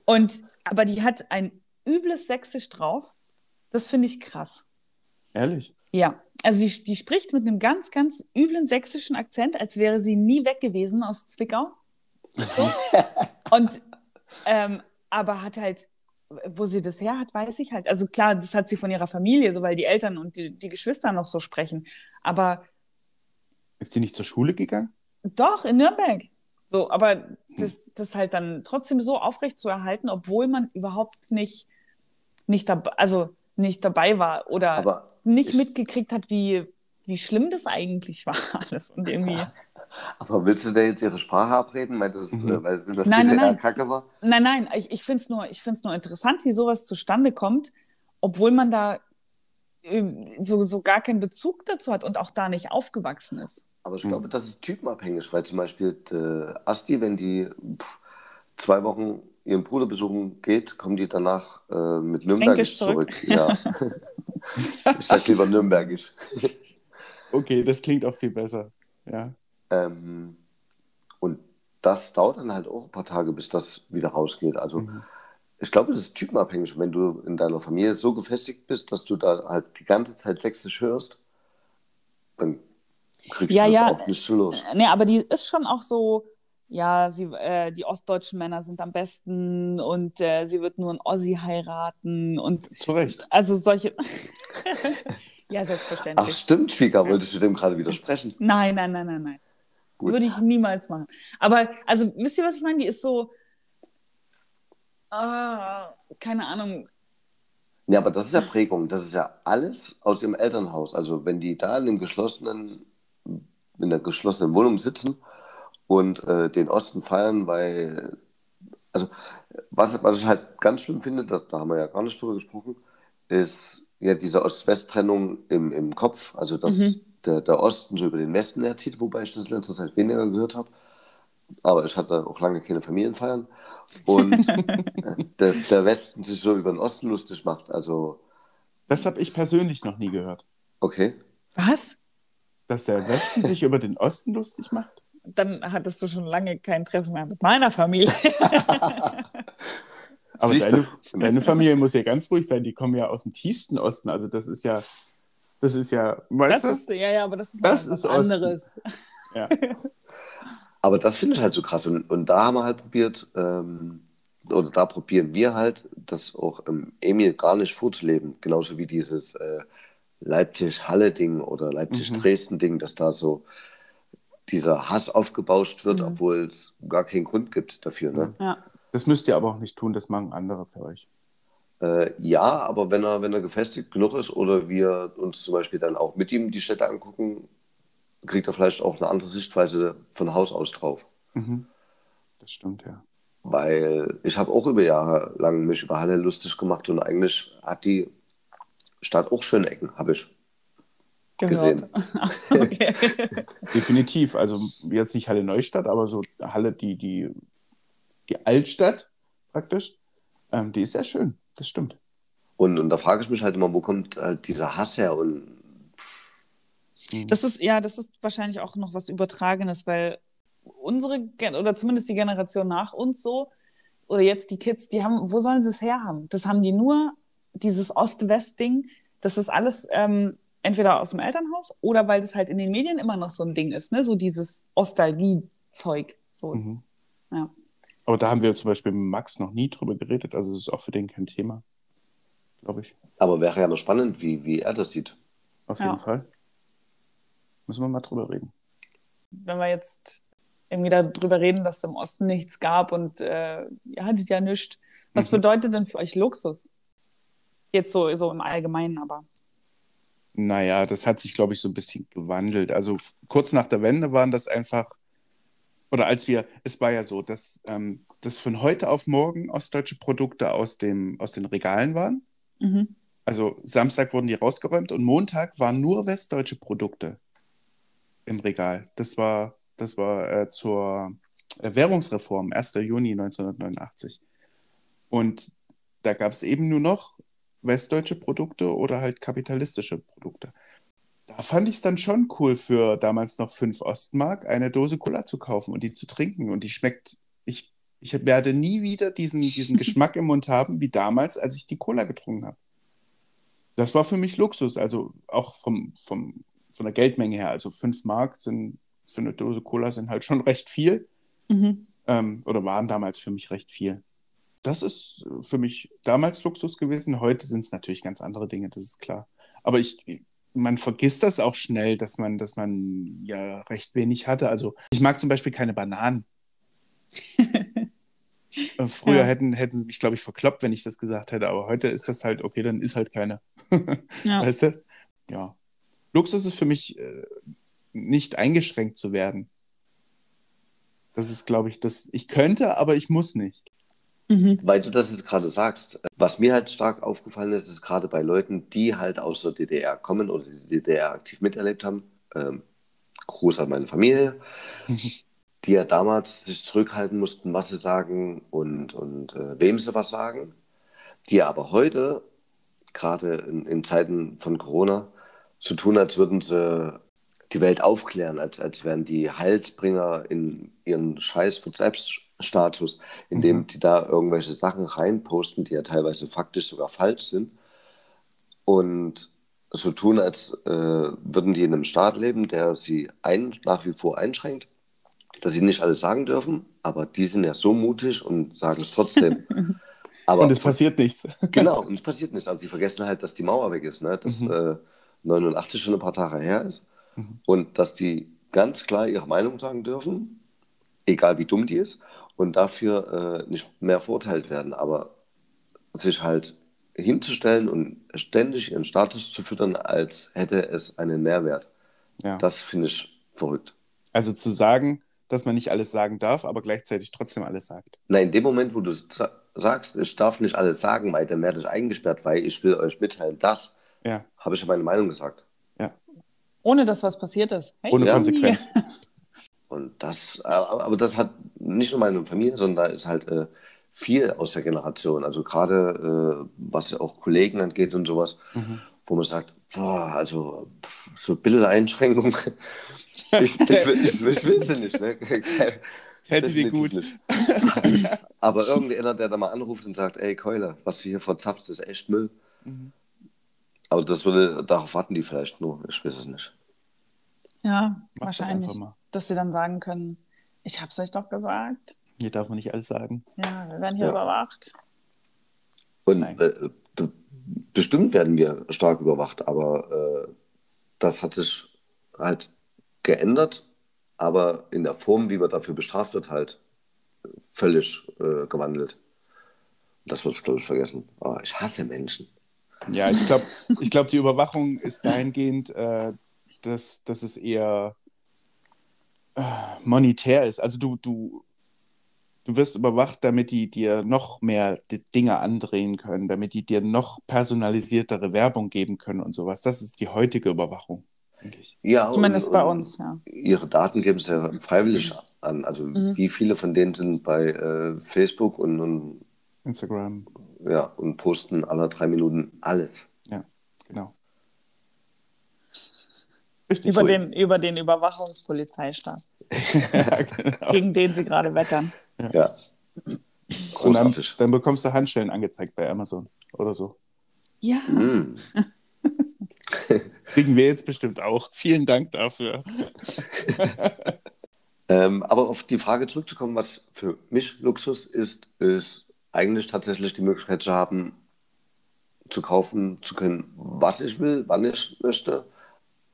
Und, aber die hat ein übles Sächsisch drauf. Das finde ich krass. Ehrlich? Ja, also die, die spricht mit einem ganz, ganz üblen sächsischen Akzent, als wäre sie nie weg gewesen aus Zwickau. So. Und, ähm, aber hat halt, wo sie das her hat, weiß ich halt. Also klar, das hat sie von ihrer Familie, so weil die Eltern und die, die Geschwister noch so sprechen. Aber Ist die nicht zur Schule gegangen? doch, in Nürnberg. So, aber das, das halt dann trotzdem so aufrecht zu erhalten, obwohl man überhaupt nicht, nicht, dabei, also nicht dabei war oder Aber nicht ich- mitgekriegt hat, wie, wie schlimm das eigentlich war alles. Und irgendwie. Aber willst du da jetzt ihre Sprache abreden, weil, das, Mhm. äh, weil es in der Nein, nein, nein. kacke war? Nein, nein, ich, ich finde es nur, ich nur interessant, wie sowas zustande kommt, obwohl man da ähm, so, so gar keinen Bezug dazu hat und auch da nicht aufgewachsen ist. Aber ich Mhm. glaube, das ist typenabhängig, weil zum Beispiel äh, Asti, wenn die pff, zwei Wochen ihren Bruder besuchen geht, kommen die danach äh, mit Nürnbergisch zurück. zurück. Ja. ich sag lieber Nürnbergisch. Okay, das klingt auch viel besser. Ja. Ähm, und das dauert dann halt auch ein paar Tage, bis das wieder rausgeht. Also Mhm. ich glaube, das ist typenabhängig. Wenn du in deiner Familie so gefestigt bist, dass du da halt die ganze Zeit Sächsisch hörst, dann kriegst Ja, du das ja. auch nicht so los. Nee, aber die ist schon auch so, ja, sie, äh, die ostdeutschen Männer sind am besten und äh, sie wird nur einen Ossi heiraten und Zu Recht. also solche. ja, Ach selbstverständlich. stimmt, Fika, wolltest du dem gerade widersprechen? Nein, nein, nein, nein, nein. Gut. Würde ich niemals machen. Aber, also, wisst ihr, was ich meine? Die ist so, ah, keine Ahnung. Ja, aber das ist ja Prägung. Das ist ja alles aus ihrem Elternhaus. Also wenn die da in dem geschlossenen, in der geschlossenen Wohnung sitzen und äh, den Osten feiern, weil, also was, was ich halt ganz schlimm finde, da, da haben wir ja gar nicht drüber gesprochen, ist ja diese Ost-West-Trennung im, im Kopf. Also dass Mhm. Der, der Osten so über den Westen herzieht, wobei ich das in letzter Zeit weniger gehört habe. Aber ich hatte auch lange keine Familienfeiern. Und äh, der, der Westen sich so über den Osten lustig macht. Also, Das habe ich persönlich noch nie gehört. okay. Was? Dass der Westen sich über den Osten lustig macht? Dann hattest du schon lange kein Treffen mehr mit meiner Familie. Aber deine, deine Familie muss ja ganz ruhig sein. Die kommen ja aus dem tiefsten Osten. Also das ist ja, das ist ja, weißt Das du? ist, ja, ja, aber das ist, Das was ist anderes. Ja. Aber das finde ich halt so krass. Und, und da haben wir halt probiert, ähm, oder da probieren wir halt, das auch ähm, Emil gar nicht vorzuleben. Genauso wie dieses äh, Leipzig-Halle-Ding oder Mhm. Leipzig-Dresden-Ding, dass da so dieser Hass aufgebauscht wird, Mhm. obwohl es gar keinen Grund gibt dafür. Ne? Ja. Das müsst ihr aber auch nicht tun. Das machen andere für euch. Äh, ja, aber wenn er, wenn er gefestigt genug ist oder wir uns zum Beispiel dann auch mit ihm die Städte angucken, kriegt er vielleicht auch eine andere Sichtweise von Haus aus drauf. Mhm. Das stimmt, ja. Weil ich habe auch über Jahre lang mich über Halle lustig gemacht und eigentlich hat die Stadt auch schöne Ecken, habe ich. Gehört. okay. Definitiv. Also jetzt nicht Halle Neustadt, aber so Halle, die, die, die Altstadt praktisch, ähm, die ist sehr schön. Das stimmt. Und, und da frage ich mich halt immer, wo kommt halt dieser Hass her? Und Das ist, ja, das ist wahrscheinlich auch noch was Übertragenes, weil unsere, Gen- oder zumindest die Generation nach uns so, oder jetzt die Kids, die haben, wo sollen sie es herhaben? Das haben die nur, dieses Ost-West-Ding, das ist alles ähm, entweder aus dem Elternhaus oder weil das halt in den Medien immer noch so ein Ding ist, ne? So dieses Ostalgie-Zeug. So. Mhm. Ja. Aber da haben wir zum Beispiel mit Max noch nie drüber geredet. Also es ist auch für den kein Thema, glaube ich. aber wäre ja noch spannend, wie, wie er das sieht. Auf Ja. jeden Fall. Müssen wir mal drüber reden. Wenn wir jetzt irgendwie darüber reden, dass es im Osten nichts gab und äh, ihr hattet ja nichts. Was Mhm. bedeutet denn für euch Luxus? Jetzt so, so im Allgemeinen, aber. Naja, das hat sich, glaube ich, so ein bisschen gewandelt. Also kurz nach der Wende waren das einfach, oder als wir, es war ja so, dass, ähm, dass von heute auf morgen ostdeutsche Produkte aus, dem, aus den Regalen waren. Mhm. Also Samstag wurden die rausgeräumt und Montag waren nur westdeutsche Produkte im Regal. Das war, das war äh, zur äh, Währungsreform, 1. Juni 1989. Und da gab es eben nur noch westdeutsche Produkte oder halt kapitalistische Produkte. Da fand ich es dann schon cool, für damals noch 5 Ostmark eine Dose Cola zu kaufen und die zu trinken. Und die schmeckt, ich, ich werde nie wieder diesen, diesen Geschmack im Mund haben, wie damals, als ich die Cola getrunken habe. Das war für mich Luxus, also auch vom, vom, von der Geldmenge her. Also 5 Mark sind für eine Dose Cola sind halt schon recht viel Mhm. ähm, oder waren damals für mich recht viel. Das ist für mich damals Luxus gewesen. Heute sind es natürlich ganz andere Dinge, das ist klar. Aber ich, man vergisst das auch schnell, dass man, dass man ja recht wenig hatte. Also ich mag zum Beispiel keine Bananen. Äh, Früher Ja. hätten, hätten sie mich, glaube ich, verkloppt, wenn ich das gesagt hätte, aber heute ist das halt, okay, dann ist halt keine. Ja. Weißt du? Ja. Luxus ist für mich äh, nicht eingeschränkt zu werden. Das ist, glaube ich, das. Ich könnte, aber ich muss nicht. Mhm. Weil du das jetzt gerade sagst, was mir halt stark aufgefallen ist, ist gerade bei Leuten, die halt aus der DDR kommen oder die DDR aktiv miterlebt haben, ähm, Gruß an meine Familie, die ja damals sich zurückhalten mussten, was sie sagen und, und äh, wem sie was sagen, die aber heute, gerade in, in Zeiten von Corona, so tun, als würden sie die Welt aufklären, als, als wären die Heilsbringer in ihren scheiß WhatsApp-Status, in dem Mhm. die da irgendwelche Sachen reinposten, die ja teilweise faktisch sogar falsch sind. Und so tun, als äh, würden die in einem Staat leben, der sie ein, nach wie vor einschränkt, dass sie nicht alles sagen dürfen, aber die sind ja so mutig und sagen es trotzdem. Aber Und es passiert nichts. Genau, und es passiert nichts. Aber die vergessen halt, dass die Mauer weg ist, ne? dass Mhm. äh, 89 schon ein paar Tage her ist Mhm. und dass die ganz klar ihre Meinung sagen dürfen, egal wie dumm die ist, und dafür äh, nicht mehr verurteilt werden. Aber sich halt hinzustellen und ständig ihren Status zu füttern, als hätte es einen Mehrwert, Ja. das finde ich verrückt. Also zu sagen, dass man nicht alles sagen darf, aber gleichzeitig trotzdem alles sagt. Na, in dem Moment, wo du sa- sagst, ich darf nicht alles sagen, weil dann werde ich eingesperrt, weil ich will euch mitteilen, das, Ja, habe ich ja meine Meinung gesagt. Ohne dass was passiert ist. Hey. ohne Ja. Konsequenz. Und das, aber das hat nicht nur meine Familie, sondern da ist halt äh, viel aus der Generation. Also gerade äh, was ja auch Kollegen angeht und sowas, Mhm. wo man sagt, boah, also so ein bisschen Einschränkung. ich, ich, will, ich, ich will sie nicht. Ne? Dir Definitiv gut. nicht. Aber irgendeiner, der da mal anruft und sagt, ey Keule, was du hier verzapfst, ist echt Müll. Mhm. Aber das würde, darauf warten die vielleicht nur. Ich weiß es nicht. Ja, Mach's wahrscheinlich. einfach mal. Dass sie dann sagen können, ich hab's euch doch gesagt. Hier darf man nicht alles sagen. Ja, wir werden hier Ja. überwacht. Und Nein. äh, bestimmt werden wir stark überwacht, aber äh, das hat sich halt geändert, aber in der Form, wie man dafür bestraft wird, halt äh, völlig äh, gewandelt. Das wird, glaube ich, vergessen. Aber ich hasse Menschen. Ja, ich glaube, ich glaub, die Überwachung ist dahingehend, äh, dass, dass es eher monetär ist. Also du, du, du wirst überwacht, damit die dir noch mehr die Dinge andrehen können, damit die dir noch personalisiertere Werbung geben können und sowas. Das ist die heutige Überwachung. Ja, Zumindest und, bei uns, ja. Ihre Daten geben sie ja freiwillig an. Also Mhm. wie viele von denen sind bei äh, Facebook und, und, Instagram, ja, und posten alle drei Minuten alles. ja, genau. Richtig. Über den, über den Überwachungspolizeistab, ja, genau. gegen den sie gerade wettern. Ja. Und dann, Großartig. dann bekommst du Handschellen angezeigt bei Amazon oder so. Ja. Mm. Kriegen wir jetzt bestimmt auch. Vielen Dank dafür. Ähm, aber auf die Frage zurückzukommen, was für mich Luxus ist, ist eigentlich tatsächlich die Möglichkeit zu haben, zu kaufen zu können, was ich will, wann ich möchte,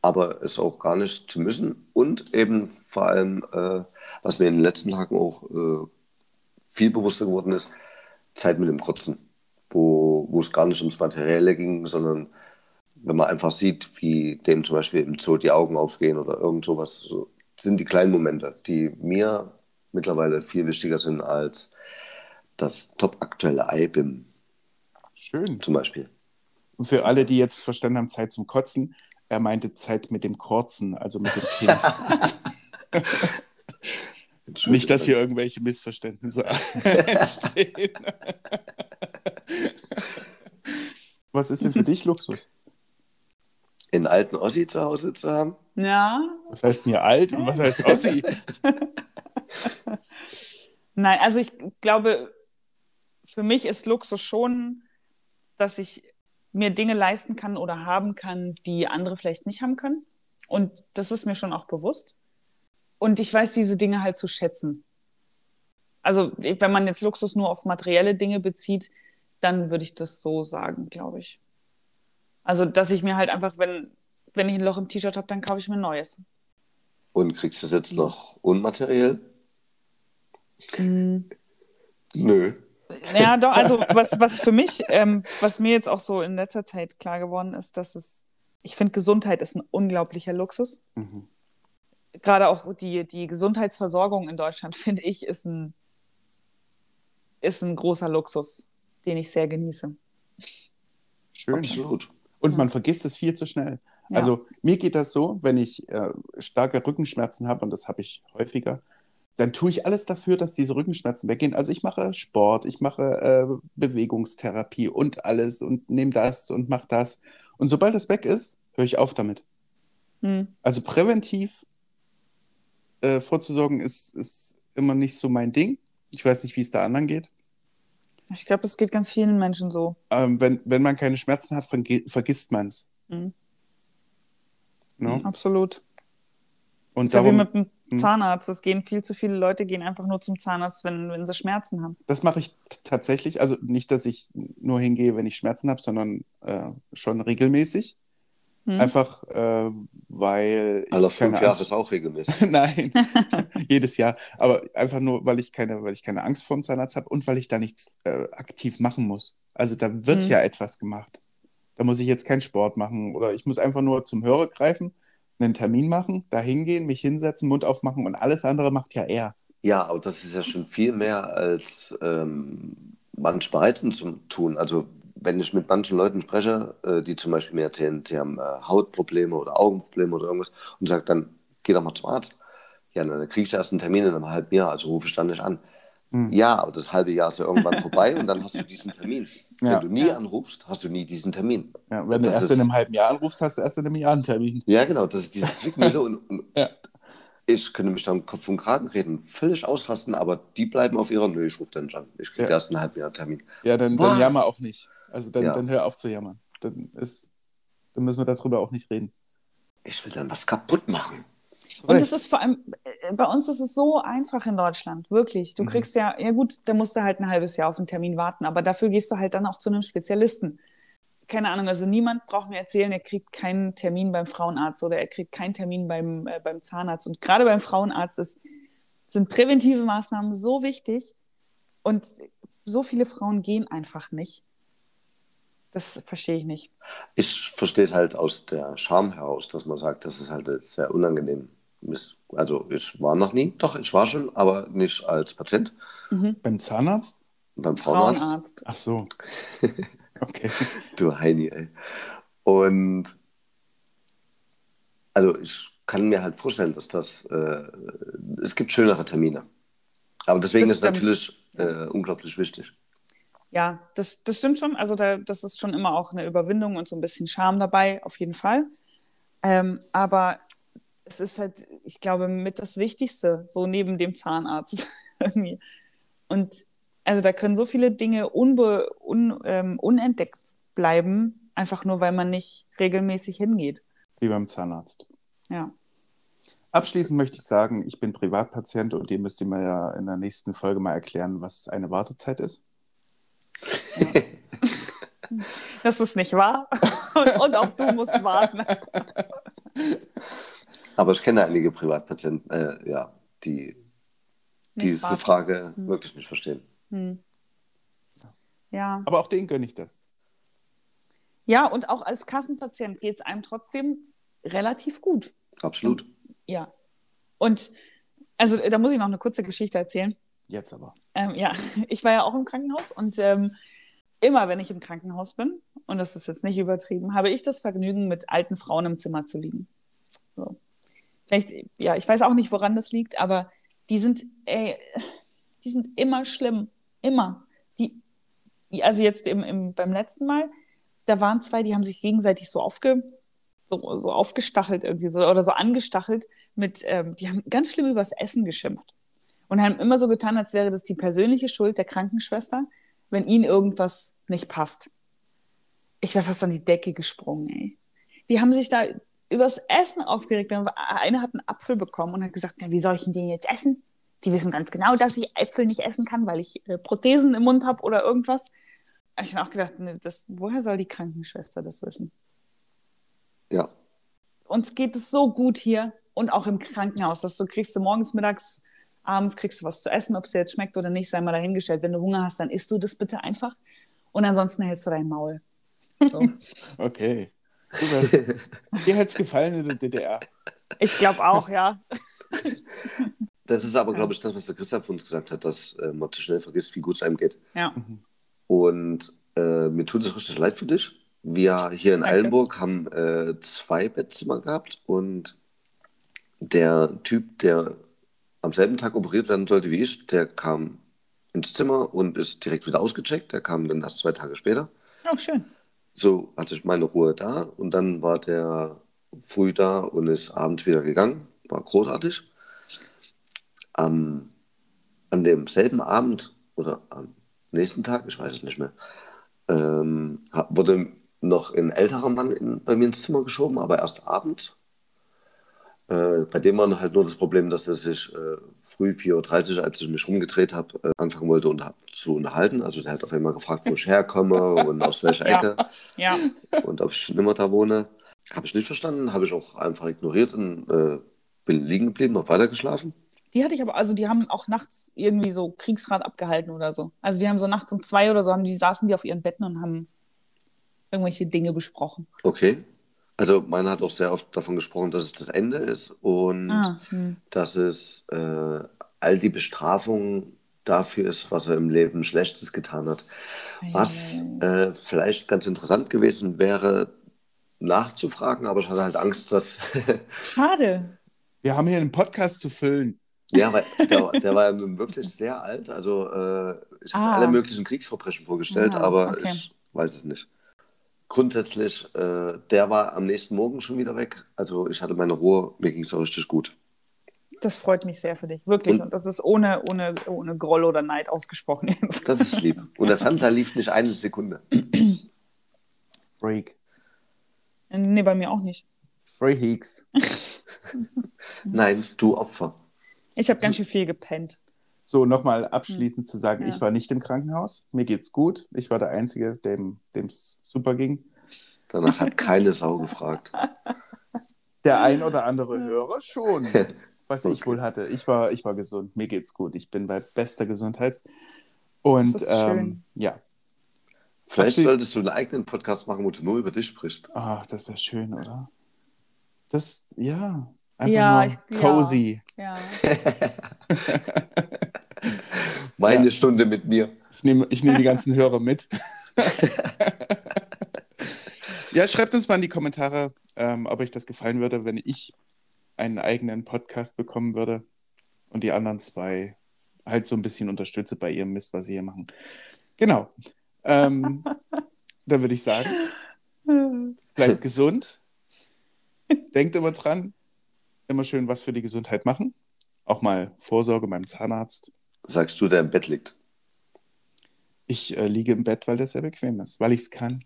aber es auch gar nicht zu müssen. Und eben vor allem, äh, was mir in den letzten Tagen auch äh, viel bewusster geworden ist, Zeit mit dem Kurzen, wo, wo es gar nicht ums Materielle ging, sondern wenn man einfach sieht, wie dem zum Beispiel im Zoo die Augen aufgehen oder irgend sowas, so, sind die kleinen Momente, die mir mittlerweile viel wichtiger sind als das top aktuelle IBIM Schön. zum Beispiel. Und für alle, die jetzt verstanden haben, Zeit zum Kotzen, er meinte Zeit mit dem Kurzen, also mit dem Kind. Nicht, dass hier irgendwelche Missverständnisse entstehen. Was ist denn für dich Luxus? einen alten Ossi zu Hause zu haben. Ja. Was heißt mir alt und was heißt Ossi? Nein, also ich glaube, für mich ist Luxus schon, dass ich mir Dinge leisten kann oder haben kann, die andere vielleicht nicht haben können. Und das ist mir schon auch bewusst. Und ich weiß diese Dinge halt zu schätzen. Also wenn man jetzt Luxus nur auf materielle Dinge bezieht, dann würde ich das so sagen, glaube ich. Also dass ich mir halt einfach, wenn, wenn ich ein Loch im T-Shirt habe, dann kaufe ich mir ein neues. Und kriegst du es jetzt noch unmateriell? Hm. Nö. Ja, doch, also was, was für mich, ähm, was mir jetzt auch so in letzter Zeit klar geworden ist, dass es, ich finde, Gesundheit ist ein unglaublicher Luxus. Mhm. Gerade auch die, die Gesundheitsversorgung in Deutschland, finde ich, ist ein, ist ein großer Luxus, den ich sehr genieße. Schön. Absolut. Und Ja. man vergisst es viel zu schnell. Ja. Also mir geht das so, wenn ich äh, starke Rückenschmerzen habe, und das habe ich häufiger, dann tue ich alles dafür, dass diese Rückenschmerzen weggehen. Also ich mache Sport, ich mache äh, Bewegungstherapie und alles und nehme das und mache das. Und sobald das weg ist, höre ich auf damit. Hm. Also präventiv äh, vorzusorgen ist, ist immer nicht so mein Ding. Ich weiß nicht, wie es da anderen geht. Ich glaube, es geht ganz vielen Menschen so. Ähm, wenn, wenn man keine Schmerzen hat, vergisst man es. Mhm. No? Absolut. Und ist ja wie darum, mit dem. Zahnarzt. Es gehen viel zu viele Leute gehen einfach nur zum Zahnarzt, wenn, wenn sie Schmerzen haben. das mache ich tatsächlich. Also nicht, dass ich nur hingehe, wenn ich Schmerzen habe, sondern äh, schon regelmäßig. Hm? Einfach, äh, weil ich Alle fünf keine Jahre ist auch regelmäßig. Nein, jedes Jahr. Aber einfach nur, weil ich keine, weil ich keine Angst vor dem Zahnarzt habe und weil ich da nichts äh, aktiv machen muss. Also da wird Hm. ja etwas gemacht. Da muss ich jetzt keinen Sport machen oder ich muss einfach nur zum Hörer greifen, einen Termin machen, da hingehen, mich hinsetzen, Mund aufmachen und alles andere macht ja er. Ja, aber das ist ja schon viel mehr als ähm, manch bereiten zu tun. Also wenn ich mit manchen Leuten spreche, äh, die zum Beispiel erzählen, sie haben äh, Hautprobleme oder Augenprobleme oder irgendwas und sage dann, geh doch mal zum Arzt. Ja, dann kriegst du erst einen Termin in einem halben Jahr, also rufe ich dann nicht an. Hm. Ja, aber das halbe Jahr ist ja irgendwann vorbei und dann hast du diesen Termin. Ja. Wenn du nie anrufst, hast du nie diesen Termin. Ja, wenn du Das erst ist- in einem halben Jahr anrufst, hast du erst in einem Jahr einen Termin. Ja, genau, das ist diese Zwickmühle und, und Ja. ich könnte mich dann Kopf und Kragen reden, völlig ausrasten, aber die bleiben auf ihrer Nö, ich rufe dann nicht an. Ich kriege Ja. erst einen halben Jahr Termin. Ja, dann, dann jammer auch nicht. Also dann, Ja. dann hör auf zu jammern. Dann, ist, dann müssen wir darüber auch nicht reden. Ich will dann was kaputt machen. Und es ist vor allem, äh, bei uns ist es so einfach in Deutschland, wirklich. Du Mhm. kriegst ja, ja gut, da musst du halt ein halbes Jahr auf einen Termin warten, aber dafür gehst du halt dann auch zu einem Spezialisten. Keine Ahnung, also niemand braucht mir erzählen, er kriegt keinen Termin beim Frauenarzt oder er kriegt keinen Termin beim, äh, beim Zahnarzt. Und gerade beim Frauenarzt ist, sind präventive Maßnahmen so wichtig und so viele Frauen gehen einfach nicht. Das verstehe ich nicht. Ich verstehe es halt aus der Scham heraus, dass man sagt, das ist halt sehr unangenehm. Also ich war noch nie, doch, ich war schon, aber nicht als Patient Beim Zahnarzt? beim Frauenarzt. Frauenarzt. Ach so. Okay. Du Heini, ey. Und also ich kann mir halt vorstellen, dass das, äh, es gibt schönere Termine. Aber deswegen Das ist stimmt. natürlich äh, unglaublich wichtig. Ja, das, das stimmt schon. Also da, das ist schon immer auch eine Überwindung und so ein bisschen Charme dabei, auf jeden Fall. Ähm, aber es ist halt, ich glaube, mit das Wichtigste, so neben dem Zahnarzt irgendwie. Und also da können so viele Dinge unbe, un, ähm, unentdeckt bleiben, einfach nur, weil man nicht regelmäßig hingeht. Wie beim Zahnarzt. Ja. Abschließend möchte ich sagen, ich bin Privatpatient und ihr müsst mir ja in der nächsten Folge mal erklären, was eine Wartezeit ist. Das ist nicht wahr. Und, und auch du musst warten. Aber ich kenne einige Privatpatienten, äh, ja, die Nicht diese warten. Frage wirklich nicht verstehen. Hm. Ja. Aber auch denen gönne ich das. Ja, und auch als Kassenpatient geht es einem trotzdem relativ gut. Absolut. Ja. Und also da muss ich noch eine kurze Geschichte erzählen. Jetzt aber. Ähm, ja, ich war ja auch im Krankenhaus und ähm, immer, wenn ich im Krankenhaus bin, und das ist jetzt nicht übertrieben, habe ich das Vergnügen, mit alten Frauen im Zimmer zu liegen. So. Vielleicht, ja, ich weiß auch nicht, woran das liegt, aber die sind, ey, die sind immer schlimm. Immer. Die, also jetzt im, im, beim letzten Mal, da waren zwei, die haben sich gegenseitig so aufge, so, so aufgestachelt irgendwie so oder so angestachelt mit, ähm, die haben ganz schlimm übers Essen geschimpft und haben immer so getan, als wäre das die persönliche Schuld der Krankenschwester, wenn ihnen irgendwas nicht passt. Ich wäre fast an die Decke gesprungen, ey. Die haben sich da übers Essen aufgeregt. Eine hat einen Apfel bekommen und hat gesagt, ja, wie soll ich denn den jetzt essen? Die wissen ganz genau, dass ich Äpfel nicht essen kann, weil ich äh, Prothesen im Mund habe oder irgendwas. Hab Ich habe auch gedacht, ne, das, woher soll die Krankenschwester das wissen? Ja. uns geht es so gut hier und auch im Krankenhaus, dass du kriegst du morgens, mittags abends kriegst du was zu essen, ob es dir jetzt schmeckt oder nicht, sei mal dahingestellt. Wenn du Hunger hast, dann isst du das bitte einfach und ansonsten hältst du dein Maul. So. Okay. Dir hätte es gefallen in der DDR. Ich glaube auch, ja. Das ist aber, glaube ich, das, was der Christian von uns gesagt hat, dass äh, man zu schnell vergisst, wie gut es einem geht. Ja. Und äh, mir tut es richtig leid für dich. Wir hier in Danke. Eilenburg haben äh, zwei Bettzimmer gehabt und der Typ, der am selben Tag operiert werden sollte wie ich, der kam ins Zimmer und ist direkt wieder ausgecheckt. Der kam dann erst zwei Tage später. Oh, schön. So hatte ich meine Ruhe da und dann war der früh da und ist abends wieder gegangen. War großartig. Am, an demselben Abend oder am nächsten Tag, ich weiß es nicht mehr, ähm, wurde noch ein älterer Mann in, bei mir ins Zimmer geschoben, aber erst abends. Äh, bei dem war halt nur das Problem, dass er sich äh, früh 4.30 Uhr, als ich mich rumgedreht habe, äh, anfangen wollte unter zu unterhalten. Also der hat auf einmal gefragt, wo ich herkomme und aus welcher Ja. Ecke Ja. und ob ich schon immer da wohne. Habe ich nicht verstanden, habe ich auch einfach ignoriert und äh, bin liegen geblieben, habe weitergeschlafen. Die hatte ich aber, also die haben auch nachts irgendwie so Kriegsrat abgehalten oder so. Also die haben so nachts um zwei oder so, haben die saßen die auf ihren Betten und haben irgendwelche Dinge besprochen. Okay. Also meine hat auch sehr oft davon gesprochen, dass es das Ende ist und Ah, hm. dass es äh, all die Bestrafung dafür ist, was er im Leben Schlechtes getan hat. Was äh, vielleicht ganz interessant gewesen wäre, nachzufragen, aber ich hatte halt Angst, dass. Schade. Wir haben hier einen Podcast zu füllen. ja, weil der, der war ja nun wirklich sehr alt. Also äh, ich habe Ah. alle möglichen Kriegsverbrechen vorgestellt, Ah, aber okay. ich weiß es nicht. Grundsätzlich, äh, der war am nächsten Morgen schon wieder weg. Also ich hatte meine Ruhe, mir ging es auch richtig gut. Das freut mich sehr für dich. Wirklich. Und- Und, das ist ohne, ohne, ohne Groll oder Neid ausgesprochen jetzt. Das ist lieb. Und der Fernseher lief nicht eine Sekunde. Freak. Nee, bei mir auch nicht. Freaks. Nein, du Opfer. Ich habe ganz schön viel gepennt. So, nochmal abschließend zu sagen, Ja. ich war nicht im Krankenhaus. Mir geht's gut. Ich war der Einzige, dem es super ging. Danach hat keine Sau gefragt. Der ein oder andere Hörer schon, was ich Okay. wohl hatte. Ich war, ich war gesund. Mir geht's gut. Ich bin bei bester Gesundheit. Und Das ist ähm, schön. ja, Vielleicht solltest du einen eigenen Podcast machen, wo du nur über dich sprichst. ach, das wäre schön, oder? Das, ja, einfach Ja, nur ich- ja. cozy. Ja. Meine Ja. Stunde mit mir. Ich nehme ich nehm die ganzen Hörer mit. ja, schreibt uns mal in die Kommentare, ähm, ob euch das gefallen würde, wenn ich einen eigenen Podcast bekommen würde und die anderen zwei halt so ein bisschen unterstütze bei ihrem Mist, was sie hier machen. Genau. Ähm, dann würde ich sagen, bleibt gesund. Denkt immer dran, immer schön was für die Gesundheit machen. Auch mal Vorsorge beim Zahnarzt. Sagst du, der im Bett liegt. Ich äh, liege im Bett, weil das sehr bequem ist, weil ich es kann.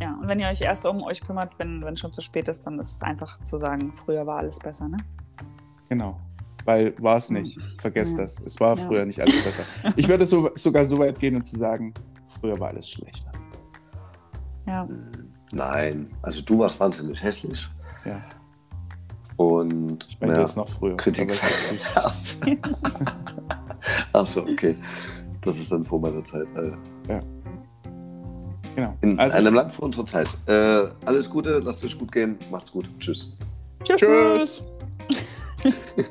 ja. Und wenn ihr euch erst um euch kümmert, wenn, wenn schon zu spät ist, dann ist es einfach zu sagen, früher war alles besser, ne? Genau. Weil war es nicht. Vergesst Ja. das. Es war Ja. früher nicht alles besser. Ich würde so, sogar so weit gehen und zu sagen, früher war alles schlechter. Ja. Hm, Nein, also du warst wahnsinnig hässlich. Ja. Und Ich meine, ja, das ist noch früher. Kritik. Aber ich- Ach so, okay. Das ist dann vor meiner Zeit. Äh, Genau. in Also, einem Land vor unserer Zeit. Äh, alles Gute, lasst euch gut gehen. Macht's gut. Tschüss. Tschüss. tschüss.